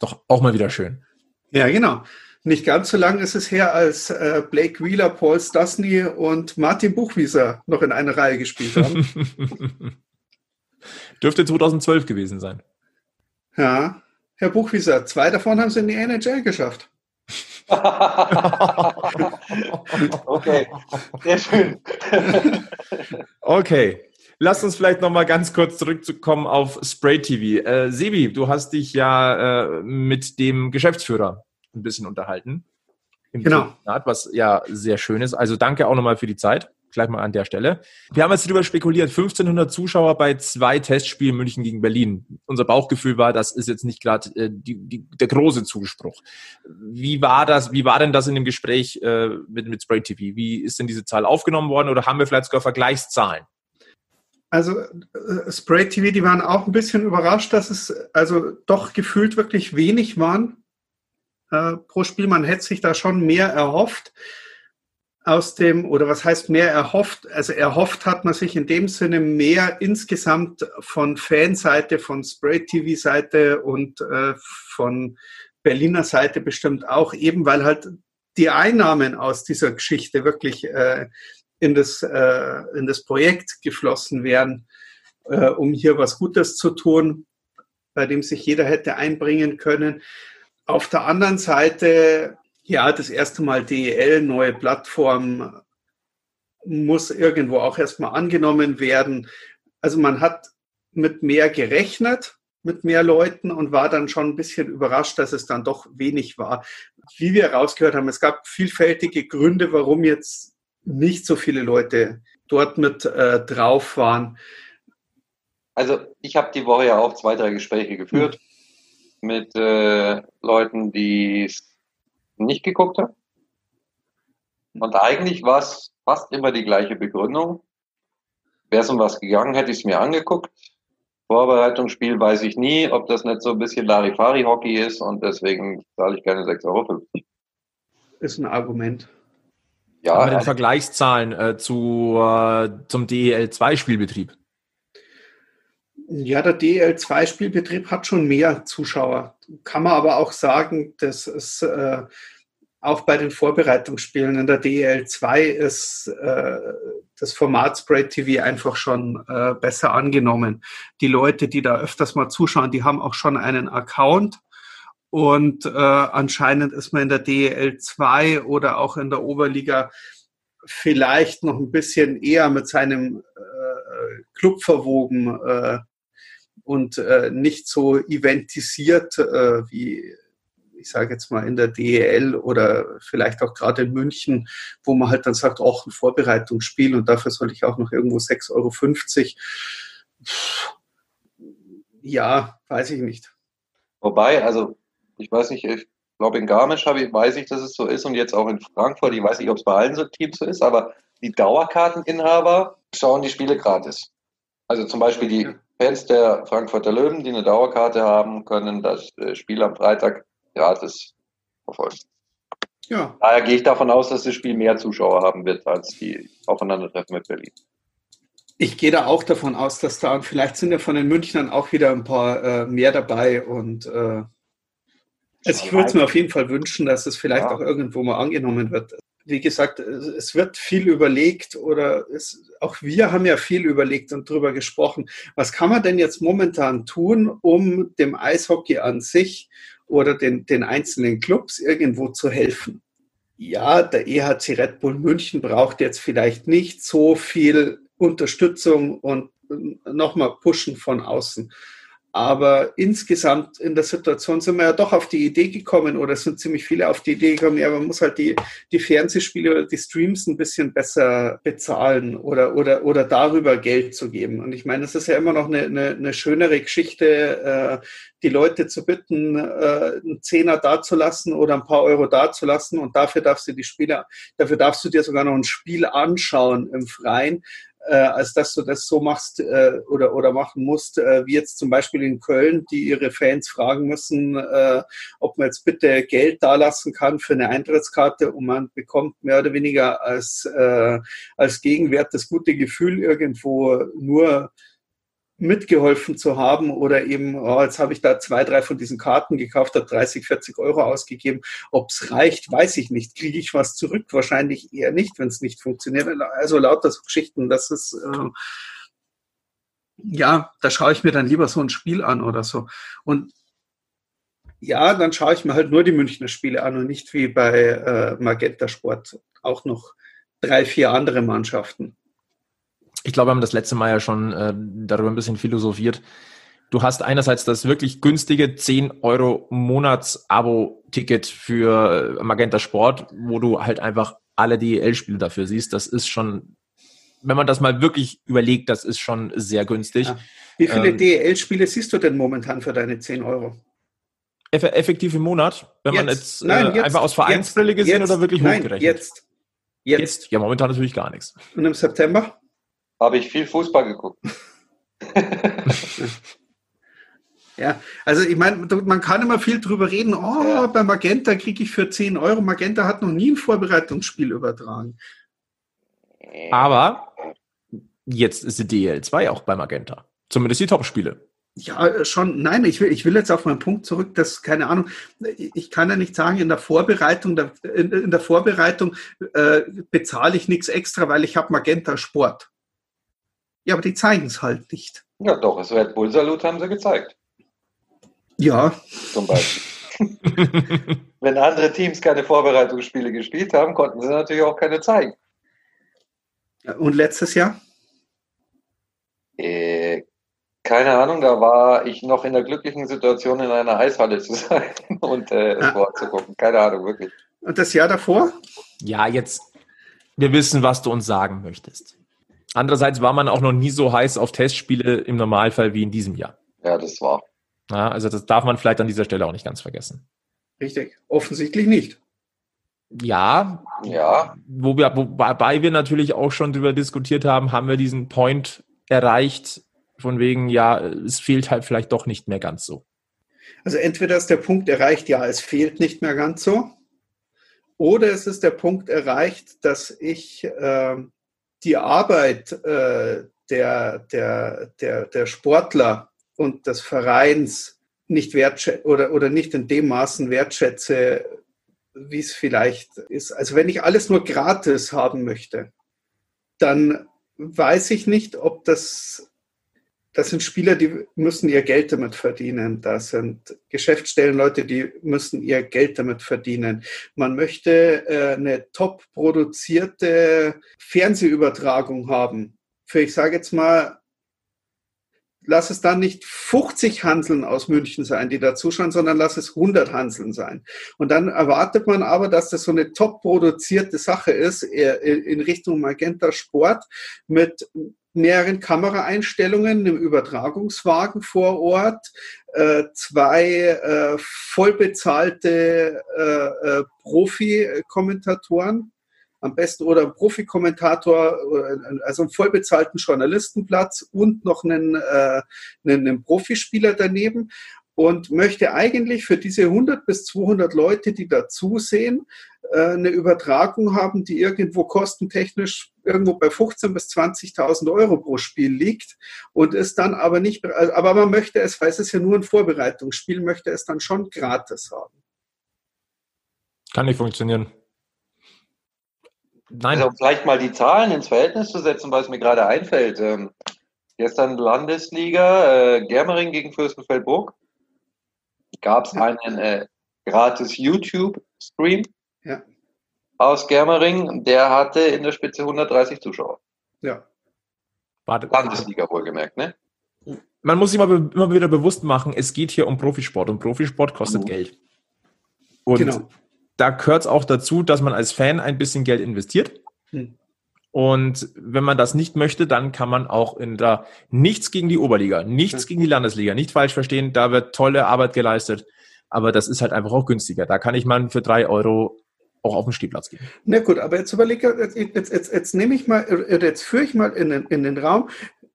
Doch auch mal wieder schön. Ja, genau. Nicht ganz so lang ist es her, als äh, Blake Wheeler, Paul Stasny und Martin Buchwieser noch in einer Reihe gespielt haben. *laughs* Dürfte 2012 gewesen sein. ja, Herr Buchwieser, zwei davon haben sie in die NHL geschafft. *laughs* okay, sehr schön. Okay. Lass uns vielleicht noch mal ganz kurz zurückzukommen auf Spray TV. Äh, Sebi, du hast dich ja äh, mit dem Geschäftsführer ein bisschen unterhalten. Im Genau. Telefonat, was ja sehr schön ist. Also danke auch nochmal für die Zeit. Gleich mal an der Stelle. Wir haben jetzt darüber spekuliert, 1500 Zuschauer bei zwei Testspielen München gegen Berlin. Unser Bauchgefühl war, das ist jetzt nicht gerade äh, der große Zuspruch. Wie war das? Wie war denn das in dem Gespräch äh, mit, mit Spray TV? Wie ist denn diese Zahl aufgenommen worden oder haben wir vielleicht sogar Vergleichszahlen? Also äh, Spray TV, die waren auch ein bisschen überrascht, dass es also doch gefühlt wirklich wenig waren äh, pro Spiel. Man hätte sich da schon mehr erhofft aus dem, oder was heißt mehr erhofft? Also erhofft hat man sich in dem Sinne mehr insgesamt von Fanseite, von Spray TV-Seite und äh, von Berliner Seite bestimmt auch, eben weil halt die Einnahmen aus dieser Geschichte wirklich äh, in, das, äh, in das Projekt geflossen wären, äh, um hier was Gutes zu tun, bei dem sich jeder hätte einbringen können. Auf der anderen Seite ja, das erste Mal DEL, neue Plattform, muss irgendwo auch erstmal angenommen werden. Also man hat mit mehr gerechnet, mit mehr Leuten und war dann schon ein bisschen überrascht, dass es dann doch wenig war. Wie wir rausgehört haben, es gab vielfältige Gründe, warum jetzt nicht so viele Leute dort mit äh, drauf waren. Also ich habe die Woche ja auch zwei, drei Gespräche geführt mit äh, Leuten, die es nicht geguckt haben. Und eigentlich war es fast immer die gleiche Begründung. Wäre es um was gegangen, hätte ich es mir angeguckt. Vorbereitungsspiel weiß ich nie, ob das nicht so ein bisschen Larifari-Hockey ist und deswegen zahle ich keine 6,50 Euro. Ist ein Argument. Ja, Aber den also, Vergleichszahlen äh, zu, äh, zum DEL2-Spielbetrieb. Ja, der DL2-Spielbetrieb hat schon mehr Zuschauer. Kann man aber auch sagen, dass es äh, auch bei den Vorbereitungsspielen in der DL2 ist äh, das Format Spray TV einfach schon äh, besser angenommen. Die Leute, die da öfters mal zuschauen, die haben auch schon einen Account. Und äh, anscheinend ist man in der DL2 oder auch in der Oberliga vielleicht noch ein bisschen eher mit seinem äh, Club verwoben äh, und äh, nicht so eventisiert äh, wie ich sage jetzt mal in der DEL oder vielleicht auch gerade in München, wo man halt dann sagt, auch ein Vorbereitungsspiel und dafür soll ich auch noch irgendwo 6,50 Euro. Ja, weiß ich nicht. Wobei, also ich weiß nicht, ich glaube in Garmisch habe ich, weiß ich, dass es so ist und jetzt auch in Frankfurt, ich weiß nicht, ob es bei allen so Teams so ist, aber die Dauerkarteninhaber schauen die Spiele gratis. Also zum Beispiel die Fans der Frankfurter Löwen, die eine Dauerkarte haben, können das äh, Spiel am Freitag gratis verfolgen. Ja. Daher gehe ich davon aus, dass das Spiel mehr Zuschauer haben wird als die Aufeinandertreffen mit Berlin. Ich gehe da auch davon aus, dass da, und vielleicht sind ja von den Münchnern auch wieder ein paar äh, mehr dabei und äh, also ich würde es mir auf jeden Fall wünschen, dass es vielleicht ja. auch irgendwo mal angenommen wird. Wie gesagt, es wird viel überlegt oder es, auch wir haben ja viel überlegt und darüber gesprochen. Was kann man denn jetzt momentan tun, um dem Eishockey an sich oder den, den einzelnen Clubs irgendwo zu helfen? Ja, der EHC Red Bull München braucht jetzt vielleicht nicht so viel Unterstützung und nochmal Pushen von außen. Aber insgesamt in der Situation sind wir ja doch auf die Idee gekommen, oder sind ziemlich viele auf die Idee gekommen, ja, man muss halt die, die Fernsehspiele oder die Streams ein bisschen besser bezahlen oder, oder, oder darüber Geld zu geben. Und ich meine, es ist ja immer noch eine, eine, eine schönere Geschichte, äh, die Leute zu bitten, äh, einen Zehner dazulassen oder ein paar Euro dazulassen und dafür darfst du die Spieler, dafür darfst du dir sogar noch ein Spiel anschauen im Freien, äh, als dass du das so machst äh, oder, oder machen musst, äh, wie jetzt zum Beispiel in Köln, die ihre Fans fragen müssen, äh, ob man jetzt bitte Geld dalassen kann für eine Eintrittskarte und man bekommt mehr oder weniger als, äh, als Gegenwert das gute Gefühl, irgendwo nur mitgeholfen zu haben oder eben, oh, jetzt habe ich da zwei, drei von diesen Karten gekauft, habe 30, 40 Euro ausgegeben. Ob es reicht, weiß ich nicht. Kriege ich was zurück? Wahrscheinlich eher nicht, wenn es nicht funktioniert. Also lauter so Geschichten, das ist, äh, ja, da schaue ich mir dann lieber so ein Spiel an oder so. Und ja, dann schaue ich mir halt nur die Münchner Spiele an und nicht wie bei äh, Magenta Sport auch noch drei, vier andere Mannschaften ich glaube, wir haben das letzte Mal ja schon äh, darüber ein bisschen philosophiert. Du hast einerseits das wirklich günstige 10 Euro Monats-Abo-Ticket für äh, Magenta Sport, wo du halt einfach alle DEL-Spiele dafür siehst. Das ist schon, wenn man das mal wirklich überlegt, das ist schon sehr günstig. Ja. Wie viele ähm, DEL-Spiele siehst du denn momentan für deine 10 Euro? Effektiv im Monat, wenn jetzt, man jetzt, nein, äh, jetzt einfach aus Vereinsbrille gesehen jetzt, oder wirklich nein, hochgerechnet? Jetzt. Jetzt. Ja, momentan natürlich gar nichts. Und im September? Habe ich viel Fußball geguckt. *laughs* ja, also ich meine, man kann immer viel drüber reden, oh, ja. bei Magenta kriege ich für 10 Euro. Magenta hat noch nie ein Vorbereitungsspiel übertragen. Aber jetzt ist die DL2 auch bei Magenta. Zumindest die Topspiele. Ja, schon. Nein, ich will, ich will jetzt auf meinen Punkt zurück, dass, keine Ahnung, ich kann ja nicht sagen, in der Vorbereitung, in, in der Vorbereitung äh, bezahle ich nichts extra, weil ich habe Magenta Sport. Ja, aber die zeigen es halt nicht. Ja, doch, es Red Bull Salut haben sie gezeigt. Ja. Zum Beispiel. *laughs* Wenn andere Teams keine Vorbereitungsspiele gespielt haben, konnten sie natürlich auch keine zeigen. Und letztes Jahr? Äh, keine Ahnung, da war ich noch in der glücklichen Situation, in einer Eishalle zu *laughs* sein und äh, ah. Sport zu gucken. Keine Ahnung, wirklich. Und das Jahr davor? Ja, jetzt, wir wissen, was du uns sagen möchtest. Andererseits war man auch noch nie so heiß auf Testspiele im Normalfall wie in diesem Jahr. Ja, das war. Ja, also das darf man vielleicht an dieser Stelle auch nicht ganz vergessen. Richtig. Offensichtlich nicht. Ja. Ja. Wo wir, wobei wir natürlich auch schon darüber diskutiert haben, haben wir diesen Point erreicht, von wegen, ja, es fehlt halt vielleicht doch nicht mehr ganz so. Also entweder ist der Punkt erreicht, ja, es fehlt nicht mehr ganz so, oder es ist der Punkt erreicht, dass ich äh, die Arbeit äh, der, der, der, der Sportler und des Vereins nicht wertschätze oder, oder nicht in dem Maßen wertschätze, wie es vielleicht ist. Also wenn ich alles nur gratis haben möchte, dann weiß ich nicht, ob das das sind Spieler, die müssen ihr Geld damit verdienen. Das sind Geschäftsstellenleute, die müssen ihr Geld damit verdienen. Man möchte äh, eine top produzierte Fernsehübertragung haben. Für, ich sage jetzt mal, lass es dann nicht 50 Hanseln aus München sein, die da zuschauen, sondern lass es 100 Hanseln sein. Und dann erwartet man aber, dass das so eine top produzierte Sache ist in Richtung Magenta Sport mit mehreren Kameraeinstellungen, einem Übertragungswagen vor Ort, äh, zwei äh, vollbezahlte äh, Profi-Kommentatoren, am besten oder ein Profikommentator, also einen vollbezahlten Journalistenplatz und noch einen, einen, einen Profispieler daneben. Und möchte eigentlich für diese 100 bis 200 Leute, die da zusehen, eine Übertragung haben, die irgendwo kostentechnisch irgendwo bei 15.000 bis 20.000 Euro pro Spiel liegt und ist dann aber nicht, aber man möchte es, weil es ist ja nur ein Vorbereitungsspiel, möchte es dann schon gratis haben. Kann nicht funktionieren. Nein. Also vielleicht mal die Zahlen ins Verhältnis zu setzen, was mir gerade einfällt. Ähm, gestern Landesliga, äh, Germering gegen Fürstenfeldbruck. Gab es einen äh, gratis YouTube-Stream. Aus Germering. Der hatte in der Spitze 130 Zuschauer. Ja. Warte, Landesliga wohlgemerkt, ne? Man muss sich mal immer wieder bewusst machen, es geht hier um Profisport und Profisport kostet mhm. Geld. Und genau da gehört es auch dazu, dass man als Fan ein bisschen Geld investiert. Hm. Und wenn man das nicht möchte, dann kann man auch in da nichts gegen die Oberliga, nichts gegen die Landesliga, nicht falsch verstehen, da wird tolle Arbeit geleistet, aber das ist halt einfach auch günstiger. Da kann ich mal für drei Euro auch auf den Spielplatz gehen. Na gut, aber jetzt überlege, jetzt, jetzt, jetzt, jetzt nehme ich mal, jetzt führe ich mal in den, in den Raum,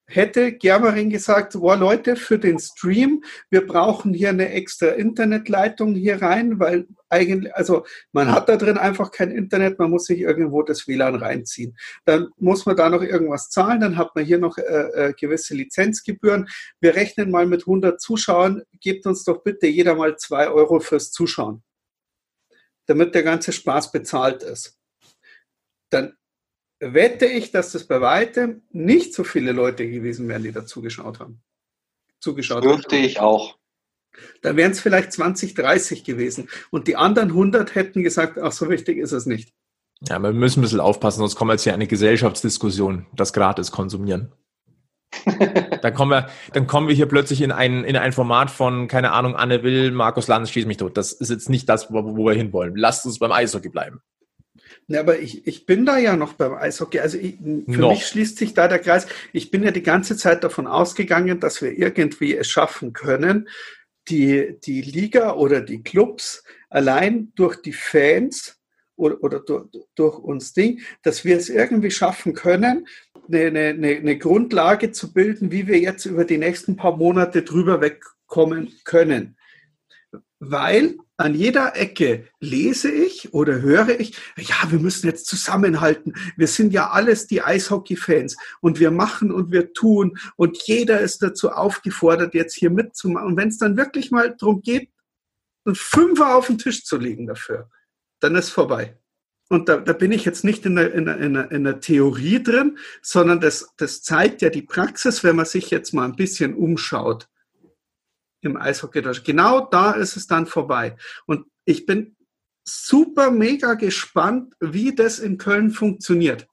hätte Germering gesagt, boah Leute, für den Stream, wir brauchen hier eine extra Internetleitung hier rein, weil eigentlich, also man hat da drin einfach kein Internet, man muss sich irgendwo das WLAN reinziehen. Dann muss man da noch irgendwas zahlen, dann hat man hier noch äh, äh, gewisse Lizenzgebühren. Wir rechnen mal mit 100 Zuschauern, gebt uns doch bitte jeder mal zwei Euro fürs Zuschauen, damit der ganze Spaß bezahlt ist. Dann wette ich, dass das bei weitem nicht so viele Leute gewesen wären, die da zugeschaut haben. Zugeschaut Dürfte ich auch. Da wären es vielleicht 20, 30 gewesen. Und die anderen 100 hätten gesagt, ach, so wichtig ist es nicht. Ja, wir müssen ein bisschen aufpassen, sonst kommen wir jetzt hier eine Gesellschaftsdiskussion, das gratis konsumieren. Dann, kommen wir, dann kommen wir hier plötzlich in ein, in ein Format von, keine Ahnung, Anne Will, Markus Lanz, schießt mich tot. Das ist jetzt nicht das, wo, wo wir hinwollen. Lasst uns beim Eishockey bleiben. Ja, aber ich, ich bin da ja noch beim Eishockey. Also ich, für noch. mich schließt sich da der Kreis. Ich bin ja die ganze Zeit davon ausgegangen, dass wir irgendwie es schaffen können, die, die Liga oder die Clubs allein durch die Fans oder, oder durch, durch, uns Ding, dass wir es irgendwie schaffen können, eine, eine, eine Grundlage zu bilden, wie wir jetzt über die nächsten paar Monate drüber wegkommen können. Weil an jeder Ecke lese ich oder höre ich, ja, wir müssen jetzt zusammenhalten. Wir sind ja alles die Eishockey-Fans und wir machen und wir tun und jeder ist dazu aufgefordert, jetzt hier mitzumachen. Und wenn es dann wirklich mal darum geht, einen Fünfer auf den Tisch zu legen dafür, dann ist vorbei. Und da, da bin ich jetzt nicht in der, in, der, in, der, in der Theorie drin, sondern das, das zeigt ja die Praxis, wenn man sich jetzt mal ein bisschen umschaut im Eishockey. Genau da ist es dann vorbei. Und ich bin super mega gespannt, wie das in Köln funktioniert.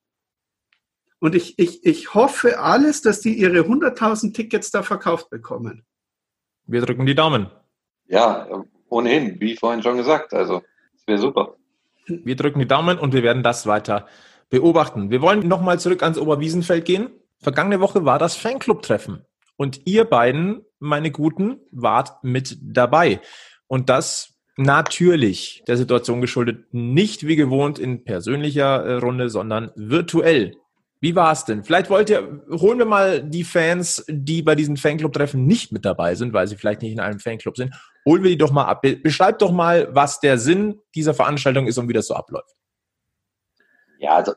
Und ich, ich, ich hoffe alles, dass die ihre 100.000 Tickets da verkauft bekommen. Wir drücken die Daumen. Ja, ohnehin, wie vorhin schon gesagt. Also, es wäre super. Wir drücken die Daumen und wir werden das weiter beobachten. Wir wollen nochmal zurück ans Oberwiesenfeld gehen. Vergangene Woche war das Fanclub-Treffen. Und ihr beiden, meine Guten, wart mit dabei. Und das natürlich der Situation geschuldet, nicht wie gewohnt in persönlicher äh, Runde, sondern virtuell. Wie war es denn? Vielleicht wollt ihr, holen wir mal die Fans, die bei diesen Fanclub-Treffen nicht mit dabei sind, weil sie vielleicht nicht in einem Fanclub sind. Holen wir die doch mal ab. Beschreibt doch mal, was der Sinn dieser Veranstaltung ist und wie das so abläuft. Ja, also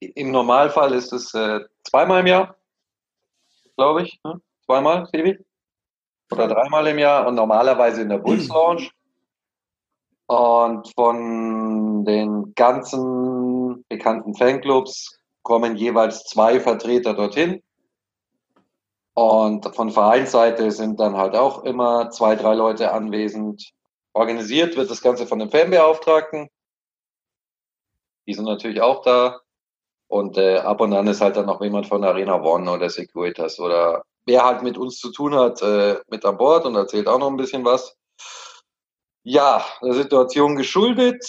im Normalfall ist es äh, zweimal im Jahr glaube ich. Ne? Zweimal, Sebi? Oder dreimal im Jahr und normalerweise in der Bulls Lounge. Und von den ganzen bekannten Fanclubs kommen jeweils zwei Vertreter dorthin. Und von Vereinsseite sind dann halt auch immer zwei, drei Leute anwesend. Organisiert wird das Ganze von den Fanbeauftragten. Die sind natürlich auch da. Und äh, ab und an ist halt dann noch jemand von Arena One oder Securitas oder wer halt mit uns zu tun hat, äh, mit an Bord und erzählt auch noch ein bisschen was. Ja, der Situation geschuldet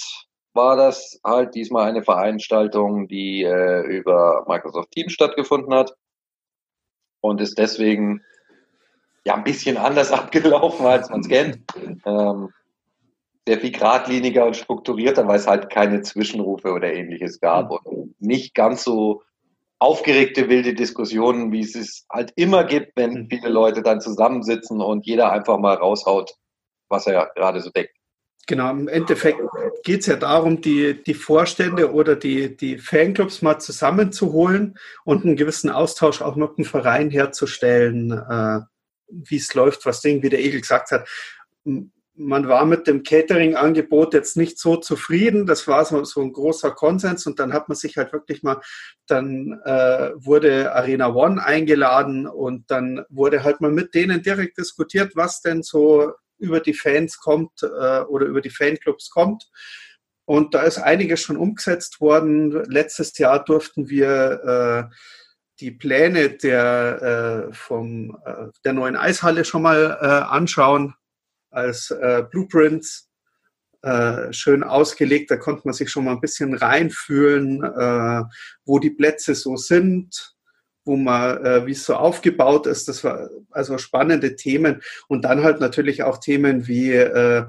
war das halt diesmal eine Veranstaltung, die äh, über Microsoft Teams stattgefunden hat und ist deswegen ja ein bisschen anders *laughs* abgelaufen, als man es kennt. Ähm, sehr viel geradliniger und strukturierter, weil es halt keine Zwischenrufe oder ähnliches gab mhm. und nicht ganz so aufgeregte wilde Diskussionen, wie es es halt immer gibt, wenn mhm. viele Leute dann zusammensitzen und jeder einfach mal raushaut, was er gerade so denkt. Genau, im Endeffekt geht es ja darum, die, die Vorstände oder die, die Fanclubs mal zusammenzuholen und einen gewissen Austausch auch mit dem Verein herzustellen, äh, wie es läuft, was Ding, wie der Egel gesagt hat man war mit dem Catering-Angebot jetzt nicht so zufrieden. Das war so, so, ein großer Konsens und dann hat man sich halt wirklich mal, dann äh, wurde Arena One eingeladen und dann wurde halt mal mit denen direkt diskutiert, was denn so über die Fans kommt äh, oder über die Fanclubs kommt. Und da ist einiges schon umgesetzt worden. Letztes Jahr durften wir äh, die Pläne der, äh, vom, äh, der neuen Eishalle schon mal äh, anschauen als äh, Blueprints äh, schön ausgelegt. Da konnte man sich schon mal ein bisschen reinfühlen, äh, wo die Plätze so sind, wo man, äh, wie es so aufgebaut ist. Das war also spannende Themen. Und dann halt natürlich auch Themen wie äh,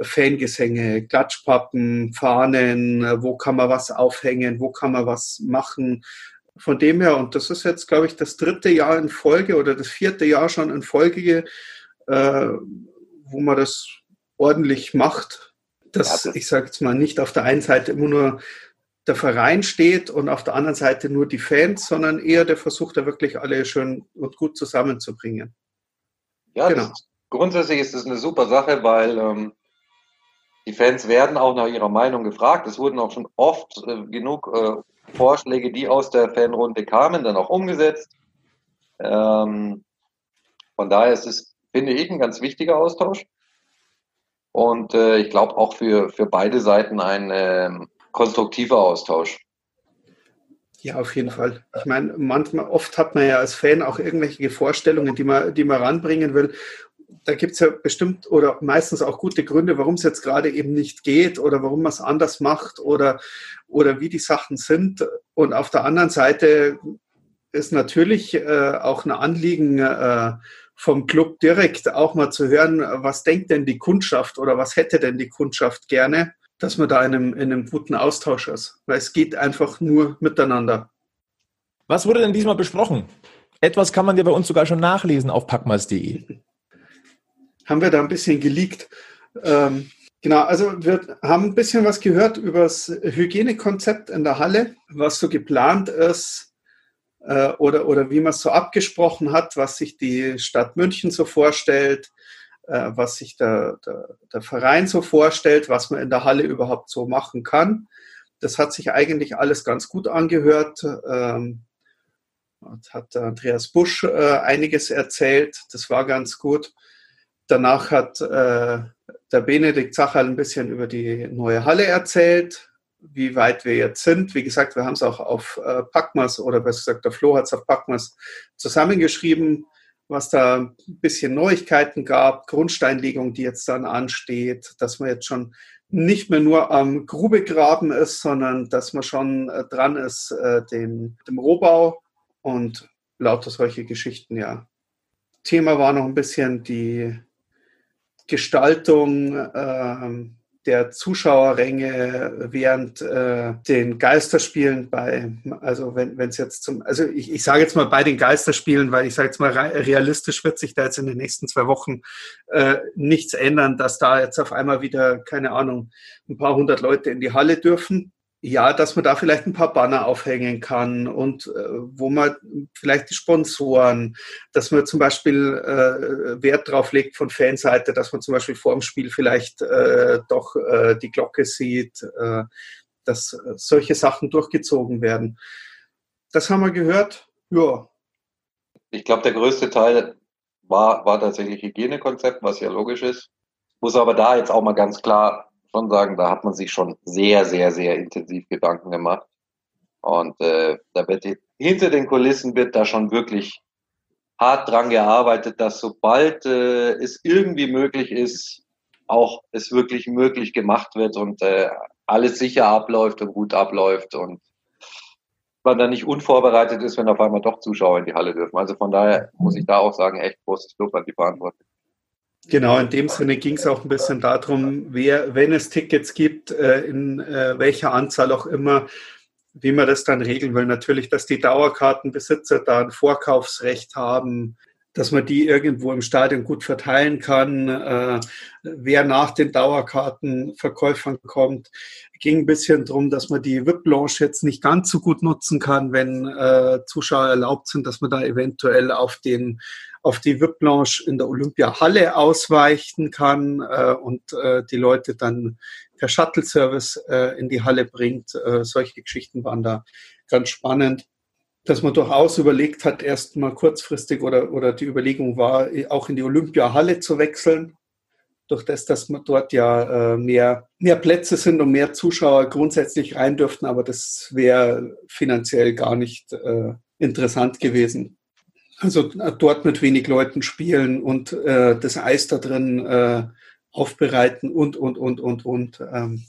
Fangesänge, Klatschpappen, Fahnen, äh, wo kann man was aufhängen, wo kann man was machen. Von dem her, und das ist jetzt, glaube ich, das dritte Jahr in Folge oder das vierte Jahr schon in Folge, äh, wo man das ordentlich macht, dass ja, das ich sage jetzt mal nicht auf der einen Seite immer nur der Verein steht und auf der anderen Seite nur die Fans, sondern eher der Versuch, da wirklich alle schön und gut zusammenzubringen. Ja, genau. Ist, grundsätzlich ist das eine super Sache, weil ähm, die Fans werden auch nach ihrer Meinung gefragt. Es wurden auch schon oft äh, genug äh, Vorschläge, die aus der Fanrunde kamen, dann auch umgesetzt. Ähm, von daher ist es finde ich, ein ganz wichtiger Austausch. Und äh, ich glaube auch für, für beide Seiten ein äh, konstruktiver Austausch. Ja, auf jeden Fall. Ich meine, manchmal, oft hat man ja als Fan auch irgendwelche Vorstellungen, die man, die man ranbringen will. Da gibt es ja bestimmt oder meistens auch gute Gründe, warum es jetzt gerade eben nicht geht oder warum man es anders macht oder, oder wie die Sachen sind. Und auf der anderen Seite ist natürlich äh, auch ein Anliegen äh, vom Club direkt auch mal zu hören, was denkt denn die Kundschaft oder was hätte denn die Kundschaft gerne, dass man da in einem, in einem guten Austausch ist. Weil es geht einfach nur miteinander. Was wurde denn diesmal besprochen? Etwas kann man ja bei uns sogar schon nachlesen auf packmas.de. *laughs* Haben wir da ein bisschen geleakt. Ähm, genau, also wir haben ein bisschen was gehört über das Hygienekonzept in der Halle, was so geplant ist, äh, oder, oder wie man es so abgesprochen hat, was sich die Stadt München so vorstellt, äh, was sich der, der, der, Verein so vorstellt, was man in der Halle überhaupt so machen kann. Das hat sich eigentlich alles ganz gut angehört. Ähm, hat Andreas Busch äh, einiges erzählt. Das war ganz gut. Danach hat äh, der Benedikt Zacherl ein bisschen über die neue Halle erzählt, wie weit wir jetzt sind. Wie gesagt, wir haben es auch auf äh, Packmas oder besser gesagt, der Flo hat es auf Packmas zusammengeschrieben, was da ein bisschen Neuigkeiten gab, Grundsteinlegung, die jetzt dann ansteht, dass man jetzt schon nicht mehr nur am Grubegraben ist, sondern dass man schon äh, dran ist, äh, den, dem Rohbau und lauter solche Geschichten, ja. Thema war noch ein bisschen die Gestaltung, äh, der Zuschauerränge während äh, den Geisterspielen bei, also wenn es jetzt zum, also ich, ich sage jetzt mal bei den Geisterspielen, weil ich sage jetzt mal realistisch wird sich da jetzt in den nächsten zwei Wochen äh, nichts ändern, dass da jetzt auf einmal wieder, keine Ahnung, ein paar hundert Leute in die Halle dürfen ja, dass man da vielleicht ein paar Banner aufhängen kann und äh, wo man vielleicht die Sponsoren, dass man zum Beispiel äh, Wert drauf legt von Fanseite, dass man zum Beispiel vor dem Spiel vielleicht äh, doch äh, die Glocke sieht, äh, dass solche Sachen durchgezogen werden. Das haben wir gehört. Ja. Ich glaube, der größte Teil war, war tatsächlich Hygienekonzept, was ja logisch ist. Muss aber da jetzt auch mal ganz klar schon sagen, da hat man sich schon sehr, sehr, sehr intensiv Gedanken gemacht. Und äh, da wird hinter den Kulissen wird da schon wirklich hart dran gearbeitet, dass sobald äh, es irgendwie möglich ist, auch es wirklich möglich gemacht wird und äh, alles sicher abläuft und gut abläuft und man dann nicht unvorbereitet ist, wenn auf einmal doch Zuschauer in die Halle dürfen. Also von daher muss ich da auch sagen, echt großes Lob an die Verantwortung. Genau, in dem Sinne ging es auch ein bisschen darum, wer, wenn es Tickets gibt, äh, in äh, welcher Anzahl auch immer, wie man das dann regeln will. Natürlich, dass die Dauerkartenbesitzer da ein Vorkaufsrecht haben, dass man die irgendwo im Stadion gut verteilen kann. Äh, wer nach den Dauerkartenverkäufern kommt, ging ein bisschen darum, dass man die VIP-Lounge jetzt nicht ganz so gut nutzen kann, wenn äh, Zuschauer erlaubt sind, dass man da eventuell auf den auf die VIP-Lounge in der Olympiahalle ausweichen kann äh, und äh, die Leute dann per Shuttle-Service äh, in die Halle bringt. Äh, solche Geschichten waren da ganz spannend dass man durchaus überlegt hat, erst mal kurzfristig oder, oder die Überlegung war, auch in die Olympiahalle zu wechseln. Durch das, dass man dort ja äh, mehr, mehr Plätze sind und mehr Zuschauer grundsätzlich rein dürften, aber das wäre finanziell gar nicht äh, interessant gewesen. Also äh, dort mit wenig Leuten spielen und äh, das Eis da drin äh, aufbereiten und, und, und, und, und. Ähm,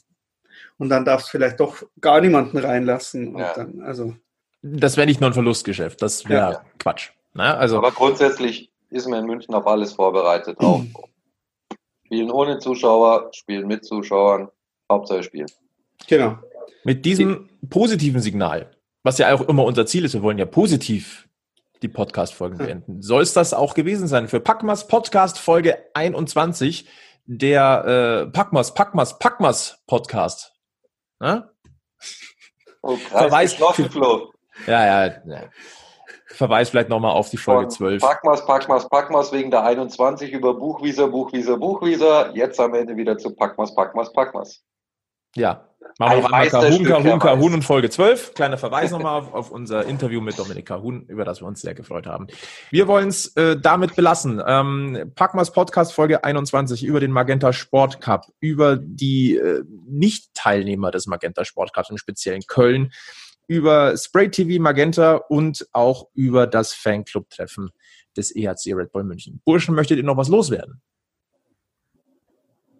und dann darfst du vielleicht doch gar niemanden reinlassen. Und ja. dann, also das wäre nicht nur ein Verlustgeschäft, das wäre ja. Quatsch. Na, also, Aber grundsätzlich ist man in München auf alles vorbereitet. Auch *clears throat* spielen ohne Zuschauer, spielen mit Zuschauern, Hauptsache spielen. Genau. Mit diesem positiven Signal, was ja auch immer unser Ziel ist, wir wollen ja positiv die Podcast-Folgen beenden. Soll es das auch gewesen sein für Packmas Podcast Folge 21, der äh, Packmas, Packmas, Packmas Podcast. Na? Oh, Verweis, für, ja, ja. ja. Verweis vielleicht nochmal auf die Folge 12. Packmas, Packmas, Packmas wegen der 21 über Buchwieser, Buchwieser, Buchwieser. Jetzt am Ende wieder zu Packmas, Packmas, Packmas. Ja. Machen wir noch einmal Kahun, Kahun, Kahun und Folge 12. Kleiner Verweis nochmal auf, auf, unser Interview mit Dominik Kahun, über das wir uns sehr gefreut haben. Wir wollen es äh, damit belassen. Ähm, Packmas Podcast Folge 21 über den Magenta Sport Cup, über die äh, Nicht-Teilnehmer des Magenta Sport Cups, im speziellen Köln über Spray TV Magenta und auch über das Fanclub-Treffen des EHC Red Bull München. Burschen, möchtet ihr noch was loswerden?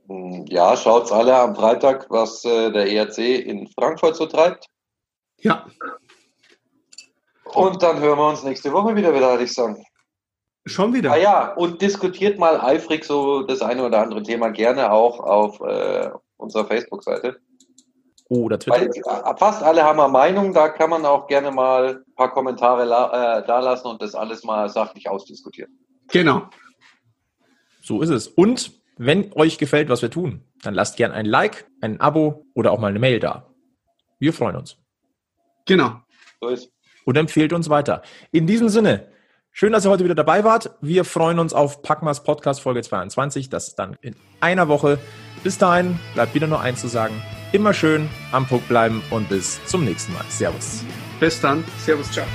Hm, ja, schaut's alle am Freitag, was äh, der ERC in Frankfurt so treibt. Ja. Und dann hören wir uns nächste Woche wieder, würde ich sagen. Schon wieder? Ah ja, und diskutiert mal eifrig so das eine oder andere Thema gerne auch auf äh, unserer Facebook-Seite. Oder Twitter. Weil, äh, fast alle haben eine Meinung, da kann man auch gerne mal ein paar Kommentare äh, da lassen und das alles mal sachlich ausdiskutieren. Genau. So ist es. Und wenn euch gefällt, was wir tun, dann lasst gerne ein Like, ein Abo oder auch mal eine Mail da. Wir freuen uns. Genau. So ist. Und empfehlt uns weiter. In diesem Sinne, schön, dass ihr heute wieder dabei wart. Wir freuen uns auf Packmas Podcast Folge 22. Das ist dann in einer Woche. Bis dahin bleibt wieder nur eins zu sagen. Immer schön am Puck bleiben und bis zum nächsten Mal. Servus. Bis dann. Servus, ciao.